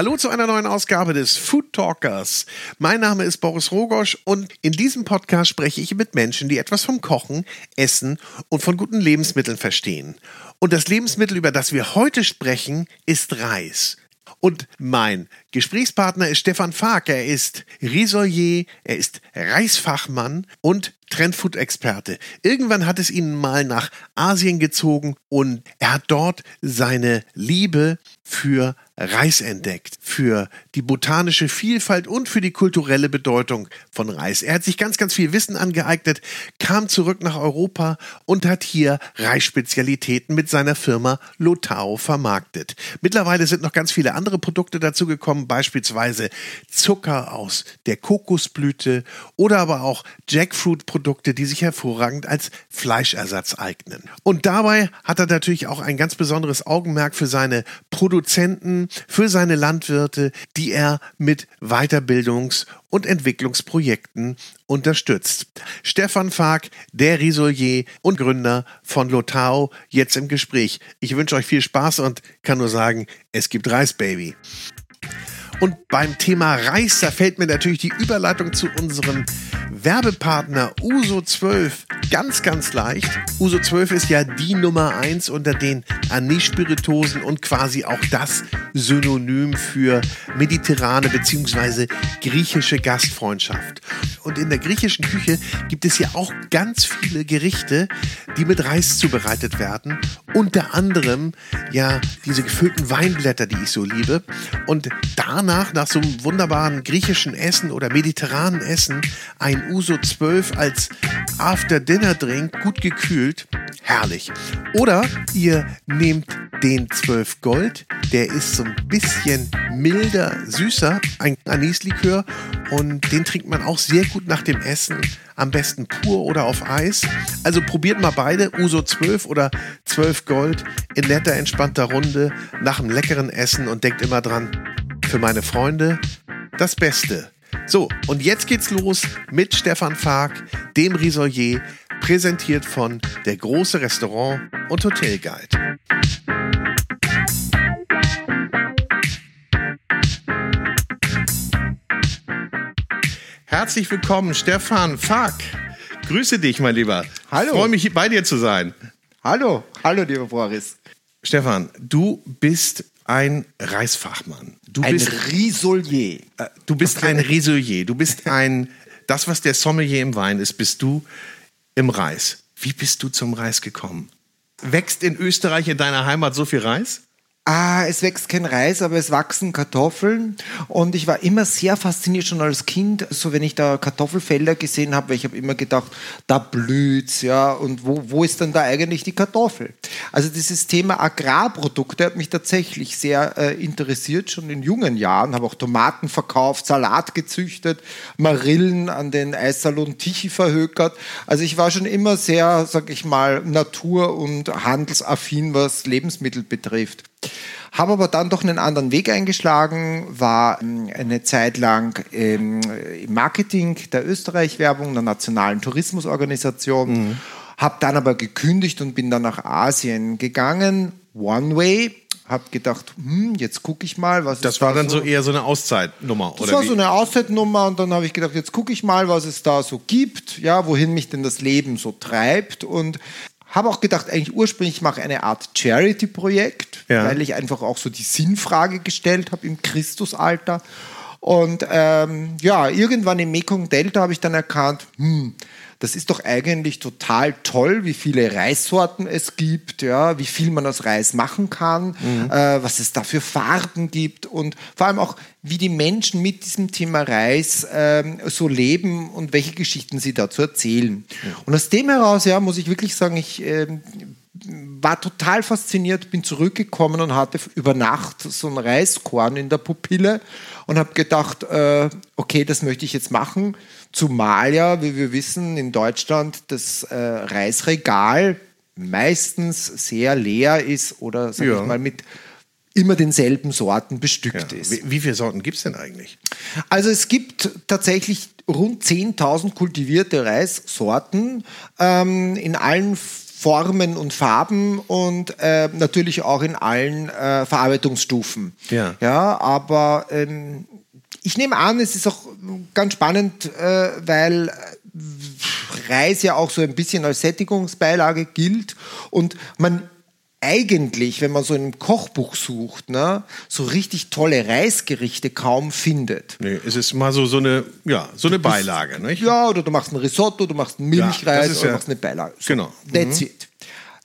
Hallo zu einer neuen Ausgabe des Food Talkers. Mein Name ist Boris Rogosch und in diesem Podcast spreche ich mit Menschen, die etwas vom Kochen, Essen und von guten Lebensmitteln verstehen. Und das Lebensmittel, über das wir heute sprechen, ist Reis. Und mein Gesprächspartner ist Stefan Fark. Er ist Risolier, er ist Reisfachmann und Trendfood-Experte. Irgendwann hat es ihn mal nach Asien gezogen und er hat dort seine Liebe für Reis entdeckt, für die botanische Vielfalt und für die kulturelle Bedeutung von Reis. Er hat sich ganz, ganz viel Wissen angeeignet, kam zurück nach Europa und hat hier Reisspezialitäten mit seiner Firma Lotao vermarktet. Mittlerweile sind noch ganz viele andere Produkte dazu gekommen, beispielsweise Zucker aus der Kokosblüte oder aber auch Jackfruit-Produkte, die sich hervorragend als Fleischersatz eignen. Und dabei hat er natürlich auch ein ganz besonderes Augenmerk für seine Produzenten, für seine Landwirte, die er mit Weiterbildungs- und Entwicklungsprojekten unterstützt. Stefan Fark, der Risolier und Gründer von Lotao, jetzt im Gespräch. Ich wünsche euch viel Spaß und kann nur sagen, es gibt Reis, Baby. Und beim Thema Reis, da fällt mir natürlich die Überleitung zu unserem Werbepartner Uso 12 ganz, ganz leicht. Uso 12 ist ja die Nummer 1 unter den Anis-Spiritosen und quasi auch das Synonym für mediterrane bzw. griechische Gastfreundschaft. Und in der griechischen Küche gibt es ja auch ganz viele Gerichte, die mit Reis zubereitet werden. Unter anderem ja diese gefüllten Weinblätter, die ich so liebe. Und danach, nach so einem wunderbaren griechischen Essen oder mediterranen Essen, ein Uso 12 als After-Dinner-Drink, gut gekühlt. Herrlich. Oder ihr nehmt den 12 Gold, der ist so ein bisschen milder, süßer, ein Anislikör und den trinkt man auch sehr gut nach dem Essen, am besten pur oder auf Eis. Also probiert mal beide, Uso 12 oder 12 Gold in netter, entspannter Runde nach einem leckeren Essen und denkt immer dran, für meine Freunde das Beste. So, und jetzt geht's los mit Stefan Fark, dem Risolier, präsentiert von der große Restaurant und Hotelguide. Herzlich willkommen, Stefan Fark. Grüße dich, mein Lieber. Hallo. Ich freue mich, bei dir zu sein. Hallo, hallo, lieber Boris. Stefan, du bist ein Reisfachmann. Du ein bist Risolier. Äh, Du bist ein Risolier. Du bist ein, das, was der Sommelier im Wein ist, bist du im Reis. Wie bist du zum Reis gekommen? Wächst in Österreich, in deiner Heimat, so viel Reis? Ah, es wächst kein Reis, aber es wachsen Kartoffeln. Und ich war immer sehr fasziniert schon als Kind, so wenn ich da Kartoffelfelder gesehen habe, weil ich habe immer gedacht, da blüht's, ja. Und wo, wo ist denn da eigentlich die Kartoffel? Also dieses Thema Agrarprodukte hat mich tatsächlich sehr äh, interessiert, schon in jungen Jahren. Habe auch Tomaten verkauft, Salat gezüchtet, Marillen an den Eissalon Tichy verhökert. Also ich war schon immer sehr, sag ich mal, natur- und handelsaffin, was Lebensmittel betrifft. Habe aber dann doch einen anderen Weg eingeschlagen, war ähm, eine Zeit lang im Marketing der Österreich-Werbung, der Nationalen Tourismusorganisation, mhm. habe dann aber gekündigt und bin dann nach Asien gegangen, One Way, habe gedacht, hm, jetzt gucke ich mal, was Das war da dann so eher so eine Auszeitnummer, das oder war wie? so eine Auszeitnummer und dann habe ich gedacht, jetzt gucke ich mal, was es da so gibt, ja, wohin mich denn das Leben so treibt und habe auch gedacht, eigentlich ursprünglich ich mache eine Art Charity-Projekt, Ja. weil ich einfach auch so die Sinnfrage gestellt habe im Christusalter. Und ähm, ja, irgendwann im Mekong Delta habe ich dann erkannt, hm, das ist doch eigentlich total toll, wie viele Reissorten es gibt, ja, wie viel man aus Reis machen kann, äh, was es da für Farben gibt und vor allem auch, wie die Menschen mit diesem Thema Reis ähm, so leben und welche Geschichten sie dazu erzählen. Und aus dem heraus, ja, muss ich wirklich sagen, ich ähm, war total fasziniert, bin zurückgekommen und hatte über Nacht so ein Reiskorn in der Pupille und habe gedacht, äh, okay, das möchte ich jetzt machen. Zumal ja, wie wir wissen, in Deutschland das äh, Reisregal meistens sehr leer ist oder, sag Ja. ich mal, mit immer denselben Sorten bestückt ist. Wie, wie viele Sorten gibt es denn eigentlich? Also es gibt tatsächlich rund 10.000 kultivierte Reissorten ähm, in allen Formen und Farben und äh, natürlich auch in allen äh, Verarbeitungsstufen. Ja. Ja, aber ähm, ich nehme an, es ist auch ganz spannend, äh, weil Reis ja auch so ein bisschen als Sättigungsbeilage gilt und man eigentlich, wenn man so in einem Kochbuch sucht, ne, so richtig tolle Reisgerichte kaum findet. Nee, es ist mal so, so eine, ja, so eine Beilage, nicht? Ja, oder du machst ein Risotto, du machst einen Ja, Milchreis ist oder ja- machst eine Beilage. So, Genau. That's it.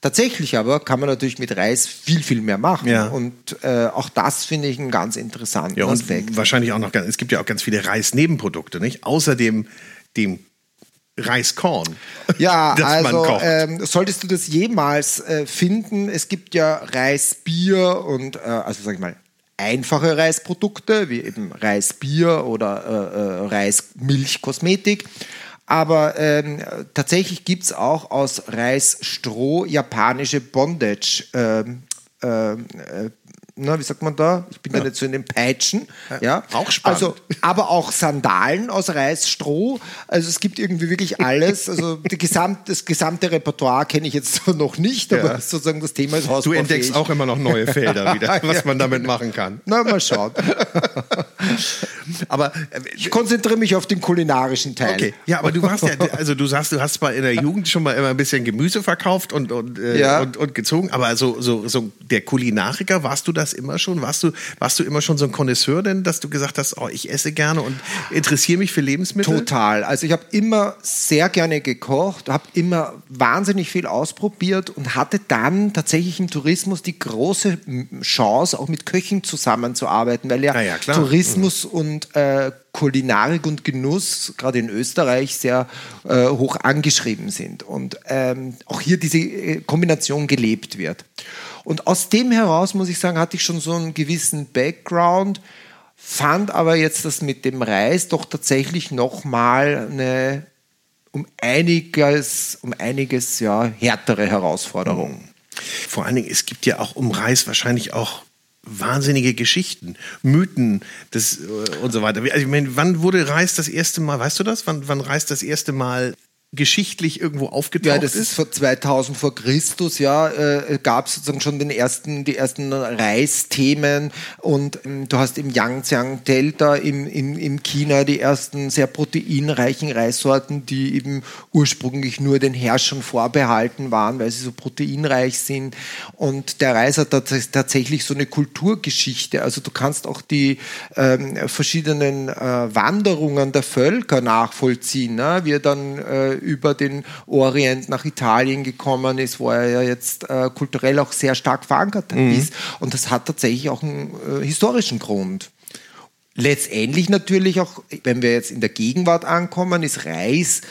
Tatsächlich aber kann man natürlich mit Reis viel, viel mehr machen. Ja. Und äh, auch das finde ich einen ganz interessanten Ja, Aspekt. wahrscheinlich auch noch, ganz- es gibt ja auch ganz viele Reisnebenprodukte, nicht? Außer dem, Reiskorn, Ja, das man also ähm, solltest du das jemals äh, finden, es gibt ja Reisbier und äh, also sag ich mal einfache Reisprodukte wie eben Reisbier oder äh, äh, Reismilchkosmetik. Aber ähm, tatsächlich gibt es auch aus Reisstroh japanische Bondage. Ähm, ähm, äh, na, wie sagt man da? Ich bin da nicht so in den Peitschen. Ja, auch spannend. Also, aber auch Sandalen aus Reisstroh. Also es gibt irgendwie wirklich alles. Also gesamt, das gesamte Repertoire kenne ich jetzt noch nicht, aber Ja. sozusagen das Thema ist du entdeckst auch immer noch neue Felder wieder, was Ja, man damit machen kann. Na, mal schauen. Aber äh, Ich konzentriere mich auf den kulinarischen Teil. Okay, ja, aber du warst ja, also du sagst, du hast zwar in der Jugend schon mal immer ein bisschen Gemüse verkauft und, und, äh, Ja. und, und gezogen, aber so, so, so der Kulinariker, warst du das immer schon? Warst du, warst du immer schon so ein Connoisseur denn, dass du gesagt hast, oh, ich esse gerne und interessiere mich für Lebensmittel? Total. Also ich habe immer sehr gerne gekocht, habe immer wahnsinnig viel ausprobiert und hatte dann tatsächlich im Tourismus die große Chance, auch mit Köchen zusammenzuarbeiten, weil ja, Ah ja, klar. Tourismus und äh, Kulinarik und Genuss gerade in Österreich sehr äh, hoch angeschrieben sind und ähm, auch hier diese äh, Kombination gelebt wird. Und aus dem heraus, muss ich sagen, hatte ich schon so einen gewissen Background, fand aber jetzt das mit dem Reis doch tatsächlich nochmal eine um einiges, um einiges ja, härtere Herausforderung. Vor allen Dingen, es gibt ja auch um Reis wahrscheinlich auch wahnsinnige Geschichten, Mythen das, äh, und so weiter. Also ich meine, wann wurde Reis das erste Mal, weißt du das? Wann, wann Reis das erste Mal geschichtlich irgendwo aufgetaucht Ja, das ist ist? vor 2000 vor Christus, ja, äh, gab es sozusagen schon den ersten, die ersten Reisthemen und ähm, du hast im Yangtze-Delta im, im, im China die ersten sehr proteinreichen Reissorten, die eben ursprünglich nur den Herrschern vorbehalten waren, weil sie so proteinreich sind. Und der Reis hat tats- tatsächlich so eine Kulturgeschichte. Also du kannst auch die ähm, verschiedenen äh, Wanderungen der Völker nachvollziehen, ne? wie er dann äh, über den Orient nach Italien gekommen ist, wo er ja jetzt äh, kulturell auch sehr stark verankert ist. Und das hat tatsächlich auch einen äh, historischen Grund. Letztendlich natürlich auch, wenn wir jetzt in der Gegenwart ankommen, ist Reis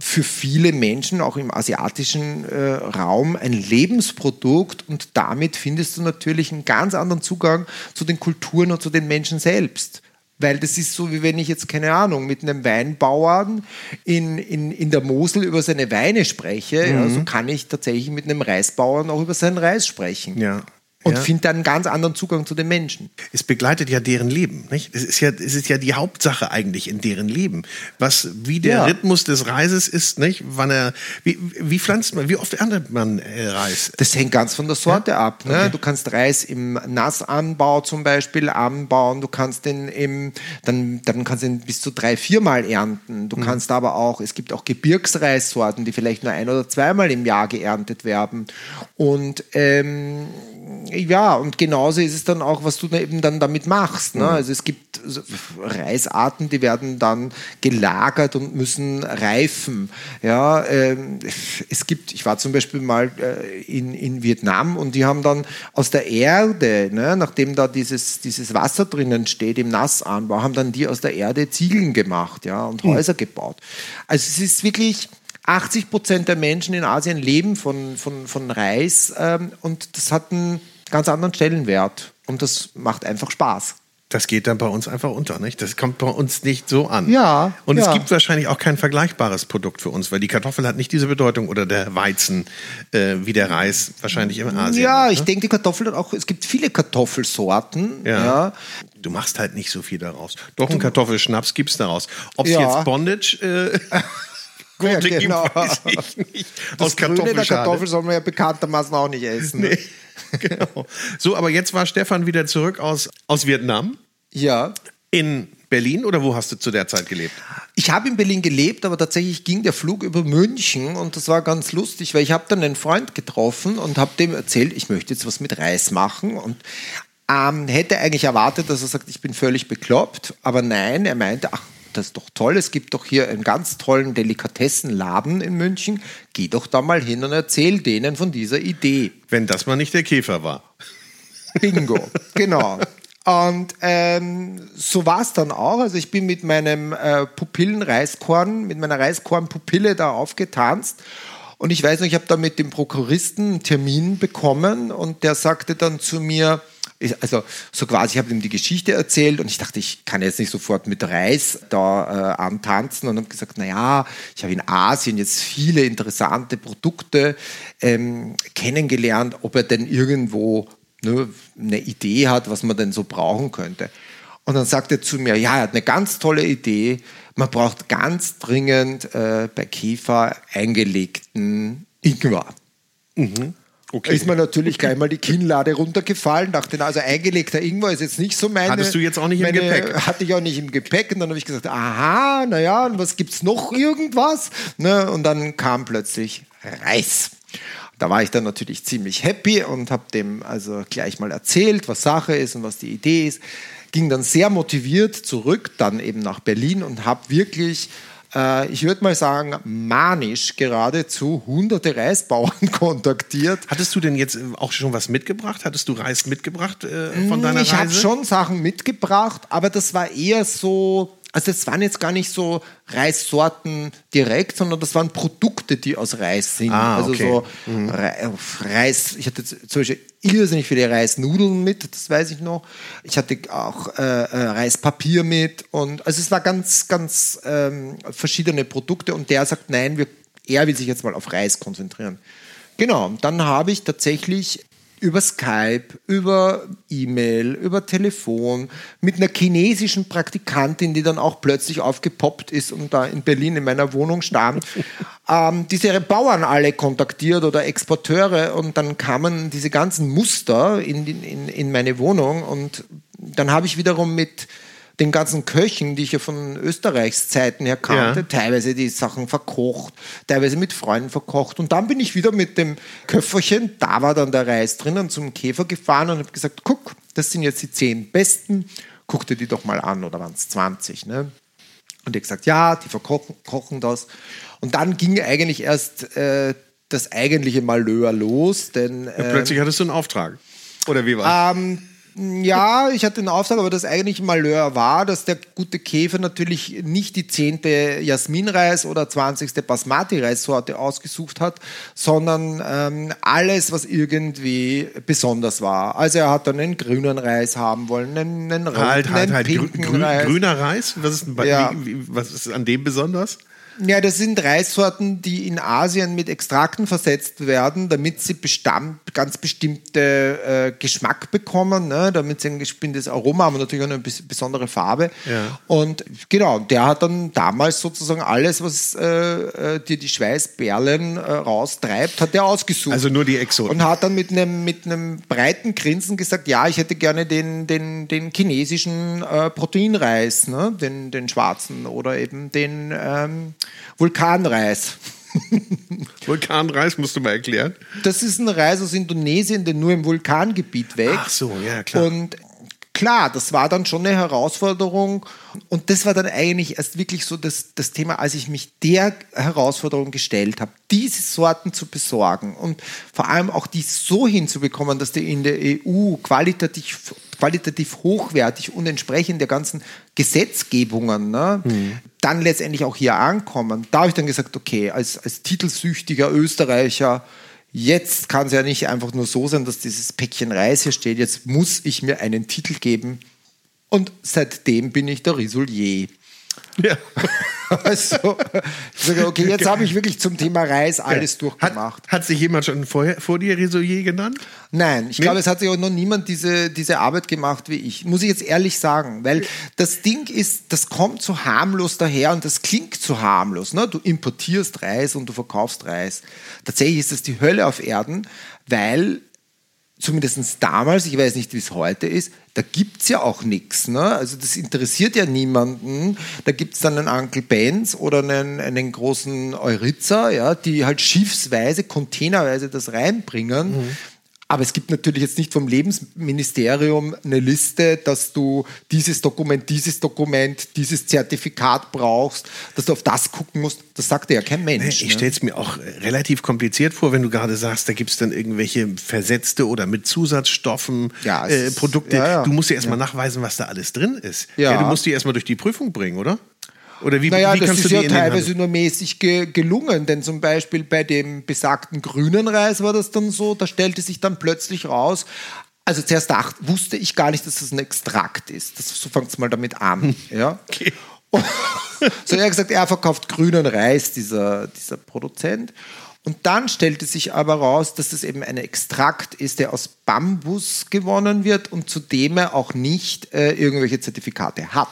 für viele Menschen, auch im asiatischen äh, Raum, ein Lebensprodukt und damit findest du natürlich einen ganz anderen Zugang zu den Kulturen und zu den Menschen selbst. Weil das ist so, wie wenn ich jetzt, keine Ahnung, mit einem Weinbauern in, in, in der Mosel über seine Weine spreche. Ja, so kann ich tatsächlich mit einem Reisbauern auch über seinen Reis sprechen. Ja. Und Ja. finde dann einen ganz anderen Zugang zu den Menschen. es begleitet ja deren Leben. Nicht? Es, ist ja, es ist ja die Hauptsache eigentlich in deren Leben. Was, wie der Ja. Rhythmus des Reises ist, nicht? Wann er, wie, wie pflanzt man, wie oft erntet man äh, Reis? Das hängt ganz von der Sorte ab. Ne? Du kannst Reis im Nassanbau zum Beispiel anbauen, du kannst den im, dann, dann kannst du ihn bis zu drei, viermal ernten. Du kannst aber auch, es gibt auch Gebirgsreissorten, die vielleicht nur ein oder zweimal im Jahr geerntet werden. Und ähm, ja, und genauso ist es dann auch, was du da eben dann damit machst. Ne? Also es gibt Reisarten, die werden dann gelagert und müssen reifen. Ja, ähm, es gibt, ich war zum Beispiel mal äh, in, in Vietnam und die haben dann aus der Erde, ne, nachdem da dieses, dieses Wasser drinnen steht im Nassanbau, haben dann die aus der Erde Ziegeln gemacht ja, und Häuser gebaut. Also es ist wirklich 80 Prozent der Menschen in Asien leben von, von, von Reis ähm, und das hat einen ganz anderen Stellenwert und das macht einfach Spaß. Das geht dann bei uns einfach unter, nicht? Das kommt bei uns nicht so an. Ja, Und es ja. gibt wahrscheinlich auch kein vergleichbares Produkt für uns, weil die Kartoffel hat nicht diese Bedeutung oder der Weizen äh, wie der Reis wahrscheinlich im Asien. Ja, hat, ich ne? denke, die Kartoffel hat auch, es gibt viele Kartoffelsorten. Ja. Ja. Du machst halt nicht so viel daraus. Doch einen Kartoffelschnaps gibt's daraus. Ob es Ja. jetzt Bondage äh, Gurte Ja, genau. gibt, weiß ich nicht. Das Aus Grüne der. Kartoffel soll man ja bekanntermaßen auch nicht essen. Ne? genau. So, aber jetzt war Stefan wieder zurück aus, aus Vietnam Ja. in Berlin oder wo hast du zu der Zeit gelebt? Ich habe in Berlin gelebt, aber tatsächlich ging der Flug über München und das war ganz lustig, weil ich habe dann einen Freund getroffen und habe dem erzählt, ich möchte jetzt was mit Reis machen und ähm, hätte eigentlich erwartet, dass er sagt, ich bin völlig bekloppt, aber nein, er meinte, ach, das ist doch toll, es gibt doch hier einen ganz tollen Delikatessenladen in München, geh doch da mal hin und erzähl denen von dieser Idee. Wenn das mal nicht der Käfer war. Bingo, genau. Und ähm, so war es dann auch. Also ich bin mit meinem äh, Pupillenreiskorn, mit meiner Reiskornpupille da aufgetanzt. Und ich weiß noch, ich habe da mit dem Prokuristen einen Termin bekommen und der sagte dann zu mir, ich- also so quasi, ich habe ihm die Geschichte erzählt und ich dachte, ich kann jetzt nicht sofort mit Reis da äh, antanzen und habe gesagt, naja, ich habe in Asien jetzt viele interessante Produkte ähm, kennengelernt, ob er denn irgendwo ne, eine Idee hat, was man denn so brauchen könnte. Und dann sagt er zu mir, ja, er hat eine ganz tolle Idee. Man braucht ganz dringend äh, bei Käfer eingelegten Ingwer. Okay. Ist mir natürlich gleich mal die Kinnlade runtergefallen, dachte, na, also eingelegter Ingwer ist jetzt nicht so meine. Hattest du jetzt auch nicht im meine, Gepäck? Hatte ich auch nicht im Gepäck. Und dann habe ich gesagt, aha, naja, und was gibt's noch irgendwas? Ne? Und dann kam plötzlich Reis. Da war ich dann natürlich ziemlich happy und habe dem also gleich mal erzählt, was Sache ist und was die Idee ist. Ging dann sehr motiviert zurück, dann eben nach Berlin und habe wirklich ich würde mal sagen, manisch geradezu hunderte Reisbauern kontaktiert. Hattest du denn jetzt äh, auch schon was mitgebracht? Hattest du Reis mitgebracht äh, von deiner ich habe Reise? schon Sachen mitgebracht, aber das war eher so, also es waren jetzt gar nicht so Reissorten direkt, sondern das waren Produkte, die aus Reis sind. Ah, also okay. so Re- Reis, ich hatte zum Beispiel irrsinnig viele Reisnudeln mit, das weiß ich noch. Ich hatte auch äh, äh, Reispapier mit und also es war ganz, ganz ähm, verschiedene Produkte und der sagt, nein, wir, er will sich jetzt mal auf Reis konzentrieren. Genau, und dann habe ich tatsächlich über Skype, über E-Mail, über Telefon mit einer chinesischen Praktikantin, die dann auch plötzlich aufgepoppt ist und da in Berlin in meiner Wohnung stand, ähm, diese Bauern alle kontaktiert oder Exporteure und dann kamen diese ganzen Muster in, in, in meine Wohnung und dann habe ich wiederum mit den ganzen Köchen, die ich ja von Österreichs Zeiten her kannte, Ja. teilweise die Sachen verkocht, teilweise mit Freunden verkocht. Und dann bin ich wieder mit dem Köfferchen, da war dann der Reis drinnen, zum Käfer gefahren und habe gesagt, guck, das sind jetzt die zehn besten, guck dir die doch mal an, oder waren es 20, ne? Und er hat gesagt, ja, die verkochen kochen das. Und dann ging eigentlich erst äh, das eigentliche Malheur los, denn äh, Plötzlich hattest du einen Auftrag. Oder wie war ähm, ja, ich hatte den Auftrag, aber das eigentliche Malheur war, dass der gute Käfer natürlich nicht die zehnte Jasminreis oder zwanzigste Basmati-Reissorte ausgesucht hat, sondern ähm, alles, was irgendwie besonders war. Also er hat dann einen grünen Reis haben wollen, einen, einen roten, Halt, halt, einen halt. Pinken grü Reis. grüner Reis? Was ist, bei, Ja. wie, was ist an dem besonders? Ja, das sind Reissorten, die in Asien mit Extrakten versetzt werden, damit sie bestand, ganz bestimmte äh, Geschmack bekommen, ne? damit sie ein bestimmtes Aroma haben und natürlich auch eine bes- besondere Farbe. Ja. Und genau, der hat dann damals sozusagen alles, was äh, äh, dir die Schweißperlen äh, raustreibt, hat er ausgesucht. Also nur die Exoten. Und hat dann mit einem, mit einem breiten Grinsen gesagt, ja, ich hätte gerne den, den, den chinesischen äh, Proteinreis, ne? den, den schwarzen oder eben den ähm, Vulkanreis. Vulkanreis musst du mal erklären. Das ist ein Reis aus Indonesien, der nur im Vulkangebiet wächst. Ach so, ja, klar. Und klar, das war dann schon eine Herausforderung. Und das war dann eigentlich erst wirklich so das, das Thema, als ich mich der Herausforderung gestellt habe, diese Sorten zu besorgen und vor allem auch die so hinzubekommen, dass die in der EU qualitativ, qualitativ hochwertig und entsprechend der ganzen Gesetzgebungen ne, dann letztendlich auch hier ankommen. Da habe ich dann gesagt, okay, als, als titelsüchtiger Österreicher, Jetzt kann es ja nicht einfach nur so sein, dass dieses Päckchen Reis hier steht. Jetzt muss ich mir einen Titel geben. Und seitdem bin ich der Risolier. Ja. Also, ich sage, okay, jetzt habe ich wirklich zum Thema Reis alles Hat, durchgemacht. hat sich jemand schon vorher, vor dir Risolier genannt? Nein, ich Nee? glaube, es hat sich auch noch niemand diese, diese Arbeit gemacht wie ich. Muss ich jetzt ehrlich sagen, weil das Ding ist, das kommt so harmlos daher und das klingt so harmlos. Ne? Du importierst Reis und du verkaufst Reis. Tatsächlich ist das die Hölle auf Erden, weil zumindest damals, ich weiß nicht, wie es heute ist, da gibt es ja auch nichts. Ne? Also das interessiert ja niemanden. Da gibt es dann einen Uncle Benz oder einen, einen großen Euritzer, ja, die halt schiffsweise, containerweise das reinbringen. Aber es gibt natürlich jetzt nicht vom Lebensministerium eine Liste, dass du dieses Dokument, dieses Dokument, dieses Zertifikat brauchst, dass du auf das gucken musst. Das sagt dir ja kein Mensch. Ich ne? stelle es mir auch relativ kompliziert vor, wenn du gerade sagst, da gibt es dann irgendwelche versetzte oder mit Zusatzstoffen Ja, äh, ist- Produkte. ja, ja. Du musst ja erstmal nachweisen, was da alles drin ist. Ja. du musst die erstmal durch die Prüfung bringen, oder? Oder wie, Naja, wie das ist ja teilweise nur mäßig ge gelungen, denn zum Beispiel bei dem besagten grünen Reis war das dann so, da stellte sich dann plötzlich raus, also zuerst dachte, wusste ich gar nicht, dass das ein Extrakt ist. Das, so fängt es mal damit an. Ja? Okay. so er hat gesagt, er verkauft grünen Reis, dieser, dieser Produzent. Und dann stellte sich aber raus, dass es eben ein Extrakt ist, der aus Bambus gewonnen wird und zudem er auch nicht äh, irgendwelche Zertifikate hat.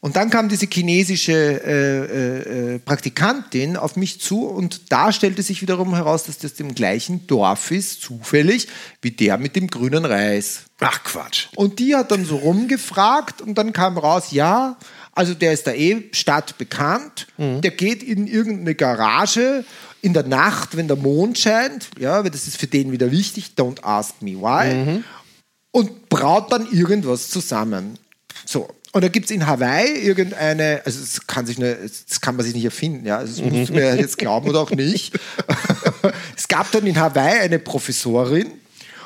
Und dann kam diese chinesische äh, äh, äh, Praktikantin auf mich zu und da stellte sich wiederum heraus, dass das im gleichen Dorf ist, zufällig, wie der mit dem grünen Reis. Ach Quatsch. Und die hat dann so rumgefragt und dann kam raus, ja, also der ist da eh stadtbekannt, der geht in irgendeine Garage in der Nacht, wenn der Mond scheint, ja, weil das ist für den wieder wichtig, don't ask me why, und braut dann irgendwas zusammen. So. Und da gibt es in Hawaii irgendeine, also das kann, sich nur, das kann man sich nicht erfinden, ja, also das musst du mir jetzt glauben oder auch nicht. es gab dann in Hawaii eine Professorin,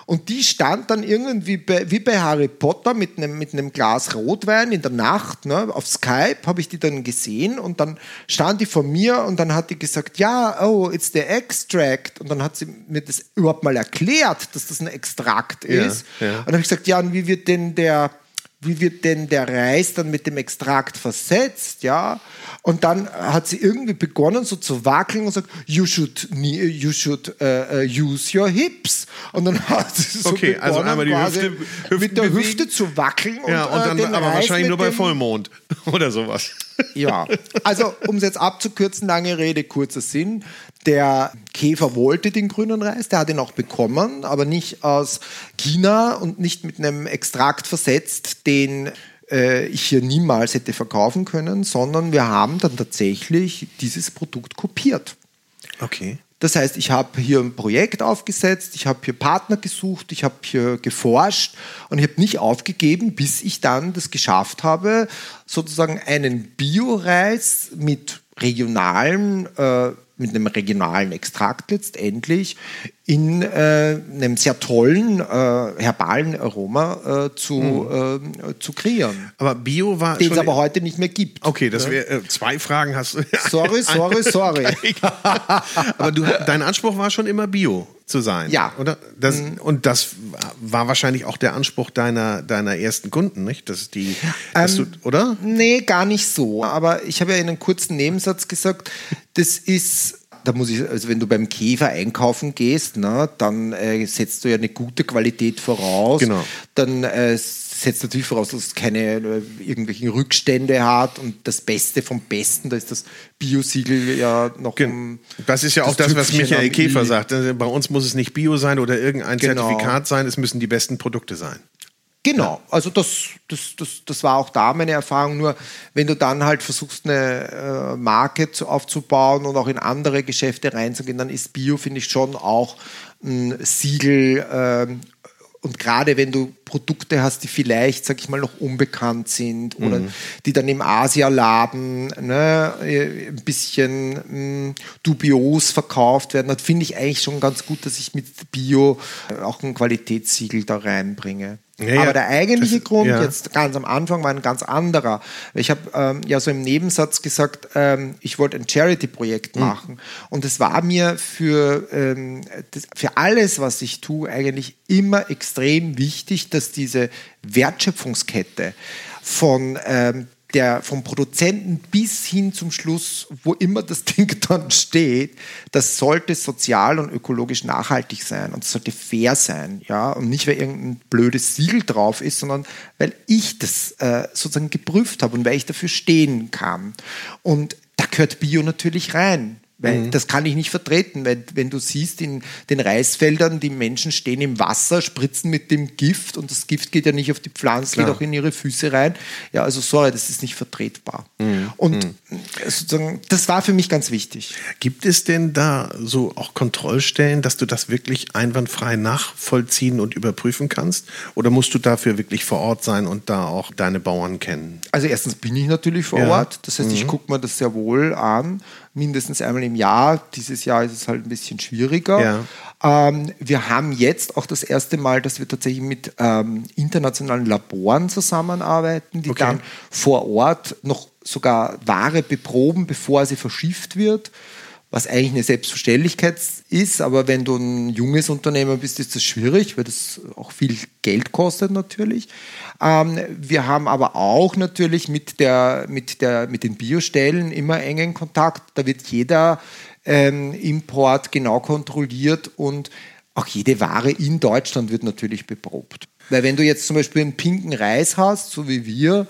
und die stand dann irgendwie bei, wie bei Harry Potter mit einem, mit einem Glas Rotwein in der Nacht. Ne? Auf Skype habe ich die dann gesehen und dann stand die vor mir und dann hat die gesagt, ja, oh, it's the extract. Und dann hat sie mir das überhaupt mal erklärt, dass das ein Extrakt Ja, ist. ja. Und dann habe ich gesagt, ja, und wie wird denn der, wie wird denn der Reis dann mit dem Extrakt versetzt, ja? Und dann hat sie irgendwie begonnen so zu wackeln und sagt, you should, ne- you should äh, äh, use your hips. Und dann hat sie so Okay, also einmal die Hüfte- Hüften mit der bewegen. Hüfte zu wackeln. Ja, und äh, dann den aber Reis wahrscheinlich nur bei Vollmond oder sowas. ja, also um es jetzt abzukürzen, lange Rede, kurzer Sinn. Der Käfer wollte den grünen Reis, der hat ihn auch bekommen, aber nicht aus China und nicht mit einem Extrakt versetzt, den äh, ich hier niemals hätte verkaufen können, sondern wir haben dann tatsächlich dieses Produkt kopiert. Okay. Das heißt, ich habe hier ein Projekt aufgesetzt, ich habe hier Partner gesucht, ich habe hier geforscht und ich habe nicht aufgegeben, bis ich dann das geschafft habe, sozusagen einen Bioreis mit regionalem, äh, mit einem regionalen Extrakt letztendlich in äh, einem sehr tollen äh, herbalen Aroma äh, zu, äh, zu kreieren, Aber Bio war den es aber heute nicht mehr gibt. okay, das wäre... Äh, zwei Fragen hast du... Sorry, sorry, sorry. Aber du, dein Anspruch war schon immer Bio zu sein. Ja. Oder? Das, Und das war wahrscheinlich auch der Anspruch deiner, deiner ersten Kunden, nicht? Dass die, dass Ähm, du, oder? Nee, gar nicht so. Aber ich habe ja in einem kurzen Nebensatz gesagt, das ist. Da muss ich, also wenn du beim Käfer einkaufen gehst, ne, dann äh, setzt du ja eine gute Qualität voraus. Genau. Dann äh, setzt natürlich voraus, dass es keine äh, irgendwelchen Rückstände hat und das Beste vom Besten, da ist das Biosiegel ja noch um Das ist ja auch das, was Michael Käfer sagt. Also Bei uns muss es nicht Bio sein oder irgendein Genau. Zertifikat sein, es müssen die besten Produkte sein. Genau, also das, das, das, das war auch da meine Erfahrung. Nur wenn du dann halt versuchst, eine äh, Marke zu, aufzubauen und auch in andere Geschäfte reinzugehen, dann ist Bio, finde ich, schon auch ein Siegel. ähm, und gerade wenn du Produkte hast, die vielleicht, sag ich mal, noch unbekannt sind oder die dann im Asialaden ne, äh, ein bisschen mh, dubios verkauft werden, dann finde ich eigentlich schon ganz gut, dass ich mit Bio äh, auch ein Qualitätssiegel da reinbringe. Ja, ja. Aber der eigentliche Das- Grund ja. jetzt ganz am Anfang war ein ganz anderer. Ich habe ähm, ja so im Nebensatz gesagt, ähm, ich wollte ein Charity-Projekt Mhm. machen. Und es war mir für, ähm, das, für alles, was ich tue, eigentlich immer extrem wichtig, dass diese Wertschöpfungskette von ähm, der vom Produzenten bis hin zum Schluss, wo immer das Ding dann steht, das sollte sozial und ökologisch nachhaltig sein und sollte fair sein, ja, und nicht weil irgendein blödes Siegel drauf ist, sondern weil ich das äh, sozusagen geprüft habe und weil ich dafür stehen kann. Und da gehört Bio natürlich rein. Weil mhm. das kann ich nicht vertreten, weil wenn du siehst, in den Reisfeldern, die Menschen stehen im Wasser, spritzen mit dem Gift und das Gift geht ja nicht auf die Pflanze, geht auch in ihre Füße rein. Ja, also sorry, das ist nicht vertretbar. Mhm. Und mhm. sozusagen, das war für mich ganz wichtig. Gibt es denn da so auch Kontrollstellen, dass du das wirklich einwandfrei nachvollziehen und überprüfen kannst? Oder musst du dafür wirklich vor Ort sein und da auch deine Bauern kennen? Also erstens bin ich natürlich vor ja. Ort, das heißt, ich mhm. gucke mir das sehr wohl an mindestens einmal im Jahr. Dieses Jahr ist es halt ein bisschen schwieriger. Ja. Ähm, wir haben jetzt auch das erste Mal, dass wir tatsächlich mit ähm, internationalen Laboren zusammenarbeiten, die okay. dann vor Ort noch sogar Ware beproben, bevor sie verschifft wird was eigentlich eine Selbstverständlichkeit ist, aber wenn du ein junges Unternehmer bist, ist das schwierig, weil das auch viel Geld kostet natürlich. Ähm, wir haben aber auch natürlich mit, der, mit, der, mit den Biostellen immer engen Kontakt. Da wird jeder ähm, Import genau kontrolliert und auch jede Ware in Deutschland wird natürlich beprobt. Weil wenn du jetzt zum Beispiel einen pinken Reis hast, so wie wir,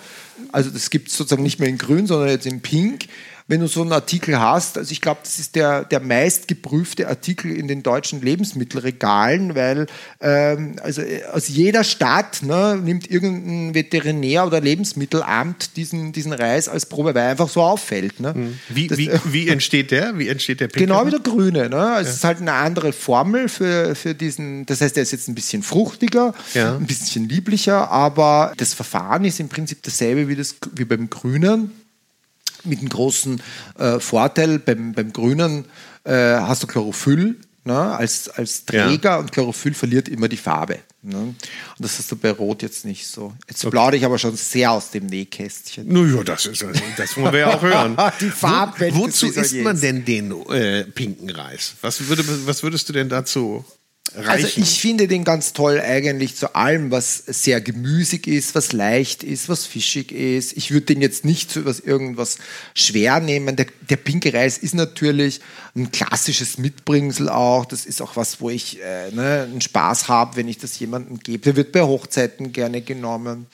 also das gibt es sozusagen nicht mehr in grün, sondern jetzt in pink, wenn du so einen Artikel hast. Also ich glaube, das ist der, der meistgeprüfte Artikel in den deutschen Lebensmittelregalen, weil ähm, also äh, aus jeder Stadt ne, nimmt irgendein Veterinär oder Lebensmittelamt diesen, diesen Reis als Probe, weil er einfach so auffällt. Ne? Hm. Wie, das, wie, wie entsteht der? Wie entsteht der Pinkel? Genau wie der Grüne. Ne? Also ja. Es ist halt eine andere Formel für, für diesen, das heißt, der ist jetzt ein bisschen fruchtiger, ja. ein bisschen lieblicher, aber das Verfahren ist im Prinzip dasselbe wie, das, wie beim Grünen mit einem großen äh, Vorteil. Beim, beim Grünen äh, hast du Chlorophyll ne, als, als Träger ja. und Chlorophyll verliert immer die Farbe. Ne? Und das hast du bei Rot jetzt nicht so. Jetzt okay. plaudere ich aber schon sehr aus dem Nähkästchen. Naja, das ist das wollen wir ja auch hören. die Farbe. Wo, wozu isst man denn den äh, pinken Reis? Was, würde, was würdest du denn dazu Reichen. Also ich finde den ganz toll eigentlich zu allem, was sehr gemüsig ist, was leicht ist, was fischig ist. Ich würde den jetzt nicht so was irgendwas schwer nehmen. Der, der, pinke Reis ist natürlich ein klassisches Mitbringsel auch. Das ist auch was, wo ich äh, ne, einen Spaß habe, wenn ich das jemandem gebe. Der wird bei Hochzeiten gerne genommen.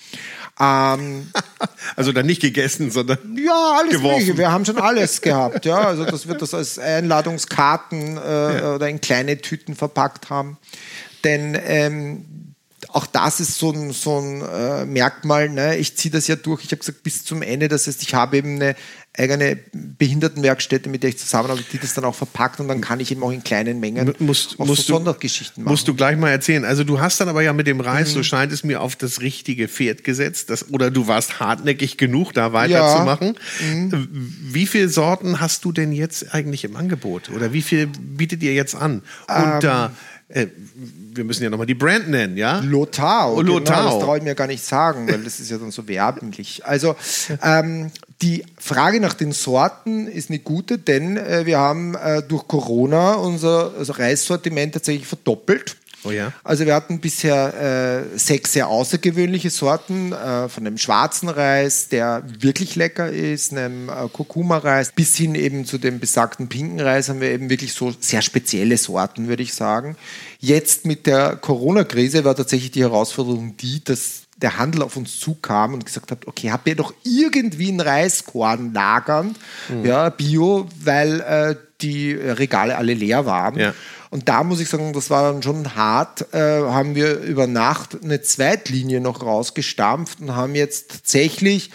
Ähm, also dann nicht gegessen, sondern ja alles geworfen. Mögliche. Wir haben schon alles gehabt. Ja, also das wird das als Einladungskarten äh, ja. oder in kleine Tüten verpackt haben. Denn ähm, auch das ist so ein, so ein äh, Merkmal. Ne? Ich ziehe das ja durch. Ich habe gesagt, bis zum Ende. Das heißt, ich habe eben eine eigene Behindertenwerkstätte, mit der ich zusammenarbeite, die das dann auch verpackt und dann kann ich eben auch in kleinen Mengen musst, auch musst so Sondergeschichten machen. Musst du gleich mal erzählen. Also du hast dann aber ja mit dem Reis, mhm. so scheint es mir, auf das richtige Pferd gesetzt. Das, oder du warst hartnäckig genug, da weiterzumachen. Ja. Mhm. Wie viele Sorten hast du denn jetzt eigentlich im Angebot? Oder wie viel bietet ihr jetzt an? Und ähm, äh, wir müssen ja nochmal die Brand nennen, ja? Lotao. Oh, Lotao. Genau, das traue ich mir gar nicht sagen, weil das ist ja dann so werblich. Also ähm, die Frage nach den Sorten ist eine gute, denn äh, wir haben äh, durch Corona unser also Reissortiment tatsächlich verdoppelt. Oh ja. Also wir hatten bisher äh, sechs sehr außergewöhnliche Sorten, äh, von dem schwarzen Reis, der wirklich lecker ist, einem äh, Kurkuma-Reis, bis hin eben zu dem besagten pinken Reis haben wir eben wirklich so sehr spezielle Sorten, würde ich sagen. Jetzt mit der Corona-Krise war tatsächlich die Herausforderung die, dass der Handel auf uns zukam und gesagt hat, okay, habt ihr doch irgendwie einen Reiskorn lagern, mhm. ja, Bio, weil äh, die Regale alle leer waren. Ja. Und da muss ich sagen, das war dann schon hart, äh, haben wir über Nacht eine Zweitlinie noch rausgestampft und haben jetzt tatsächlich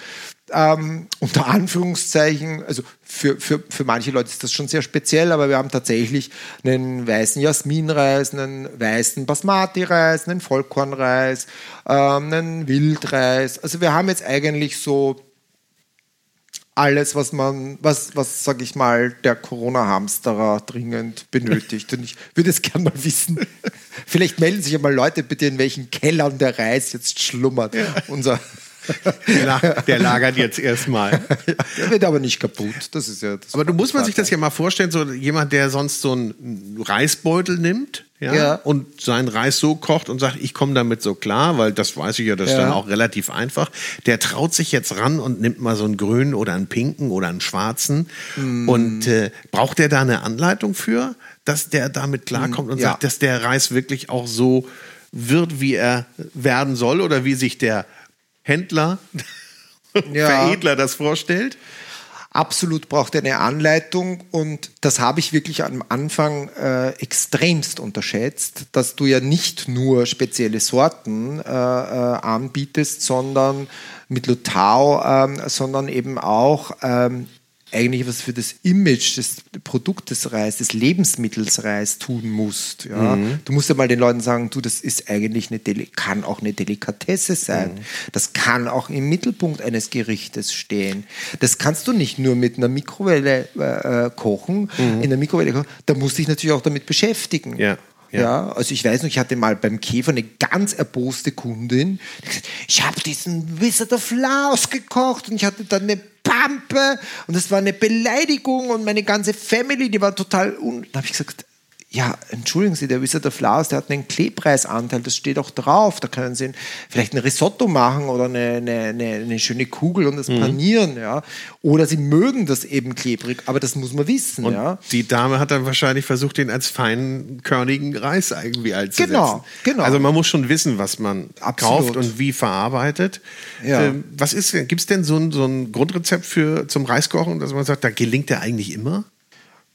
ähm, unter Anführungszeichen, also für, für, für manche Leute ist das schon sehr speziell, aber wir haben tatsächlich einen weißen Jasminreis, einen weißen Basmati-Reis, einen Vollkornreis, ähm, einen Wildreis. Also wir haben jetzt eigentlich so alles, was man, was, was sag ich mal, der Corona-Hamsterer dringend benötigt. Und ich würde es gerne mal wissen. Vielleicht melden sich ja mal Leute bitte, in welchen Kellern der Reis jetzt schlummert. Ja. Unser der lagert jetzt erstmal. Der wird aber nicht kaputt. Das ist ja. Das aber du musst man sich das ja mal vorstellen, so jemand, der sonst so einen Reisbeutel nimmt, ja, Ja. und seinen Reis so kocht und sagt, ich komme damit so klar, weil das weiß ich ja, das ist Ja. dann auch relativ einfach. Der traut sich jetzt ran und nimmt mal so einen grünen oder einen pinken oder einen schwarzen. Mm. Und äh, braucht der da eine Anleitung für, dass der damit klarkommt und Mm, ja. sagt, dass der Reis wirklich auch so wird, wie er werden soll oder wie sich der Händler, Ja. Veredler das vorstellt? Absolut braucht er eine Anleitung und das habe ich wirklich am Anfang äh, extremst unterschätzt, dass du ja nicht nur spezielle Sorten äh, äh, anbietest, sondern mit Lutau, ähm, sondern eben auch ähm, eigentlich was für das Image des Produktes Reis, des Lebensmittels Reis tun musst. Ja? Du musst ja mal den Leuten sagen, du, das ist eigentlich eine Deli kann auch eine Delikatesse sein. Das kann auch im Mittelpunkt eines Gerichtes stehen. Das kannst du nicht nur mit einer Mikrowelle äh, äh, kochen, in der Mikrowelle kochen. Da musst du dich natürlich auch damit beschäftigen. Ja. Ja. Ja, also ich weiß noch, ich hatte mal beim Käfer eine ganz erboste Kundin. die gesagt, Ich habe diesen Wizard of Laos gekocht und ich hatte dann eine Pampe und das war eine Beleidigung und meine ganze Family, die war total un. Da habe ich gesagt, ja, entschuldigen Sie, der Wizard of Laos, der hat einen Klebreisanteil, das steht auch drauf. Da können Sie vielleicht ein Risotto machen oder eine, eine, eine, eine schöne Kugel und das Mhm. panieren, ja. Oder Sie mögen das eben klebrig, aber das muss man wissen, Und ja. die Dame hat dann wahrscheinlich versucht, den als feinkörnigen Reis irgendwie einzusetzen. Genau, genau. Also man muss schon wissen, was man Absolut. kauft und wie verarbeitet. Ja. Ähm, was ist, gibt es denn so ein, so ein Grundrezept für, zum Reiskochen, dass man sagt, da gelingt der eigentlich immer?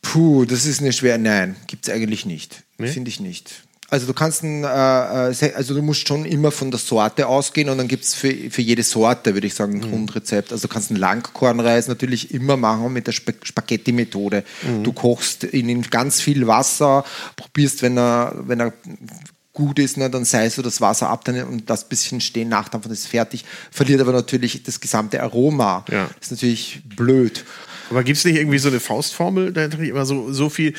Puh, das ist eine schwer. Nein, gibt es eigentlich nicht. Nee? Finde ich nicht. Also du kannst ein, äh, äh, also du musst schon immer von der Sorte ausgehen und dann gibt es für, für jede Sorte, würde ich sagen, ein Grundrezept. Also du kannst einen Langkornreis natürlich immer machen mit der Sp Spaghetti-Methode. Du kochst ihn in ganz viel Wasser, probierst, wenn er, wenn er gut ist, ne, dann seist du das Wasser ab dann, und das bisschen stehen nachdampfen, das ist fertig. Verliert aber natürlich das gesamte Aroma. Ja. Das ist natürlich blöd. Aber gibt es nicht irgendwie so eine Faustformel? Da dachte ich immer so, so viel.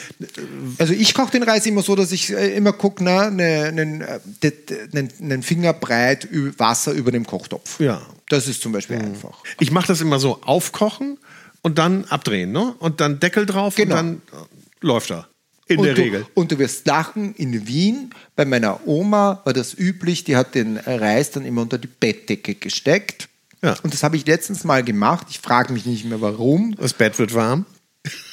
Also ich koche den Reis immer so, dass ich äh, immer gucke, ne, einen ne, ne, ne, ne Finger breit Ü- Wasser über dem Kochtopf. Ja. Das ist zum Beispiel einfach. Ich mache das immer so: aufkochen und dann abdrehen, ne? Und dann Deckel drauf Genau. und dann äh, läuft er. In und der du, Regel. Und du wirst lachen, in Wien, bei meiner Oma war das üblich, die hat den Reis dann immer unter die Bettdecke gesteckt. Ja. Und das habe ich letztens mal gemacht. Ich frage mich nicht mehr warum. Das Bett wird warm.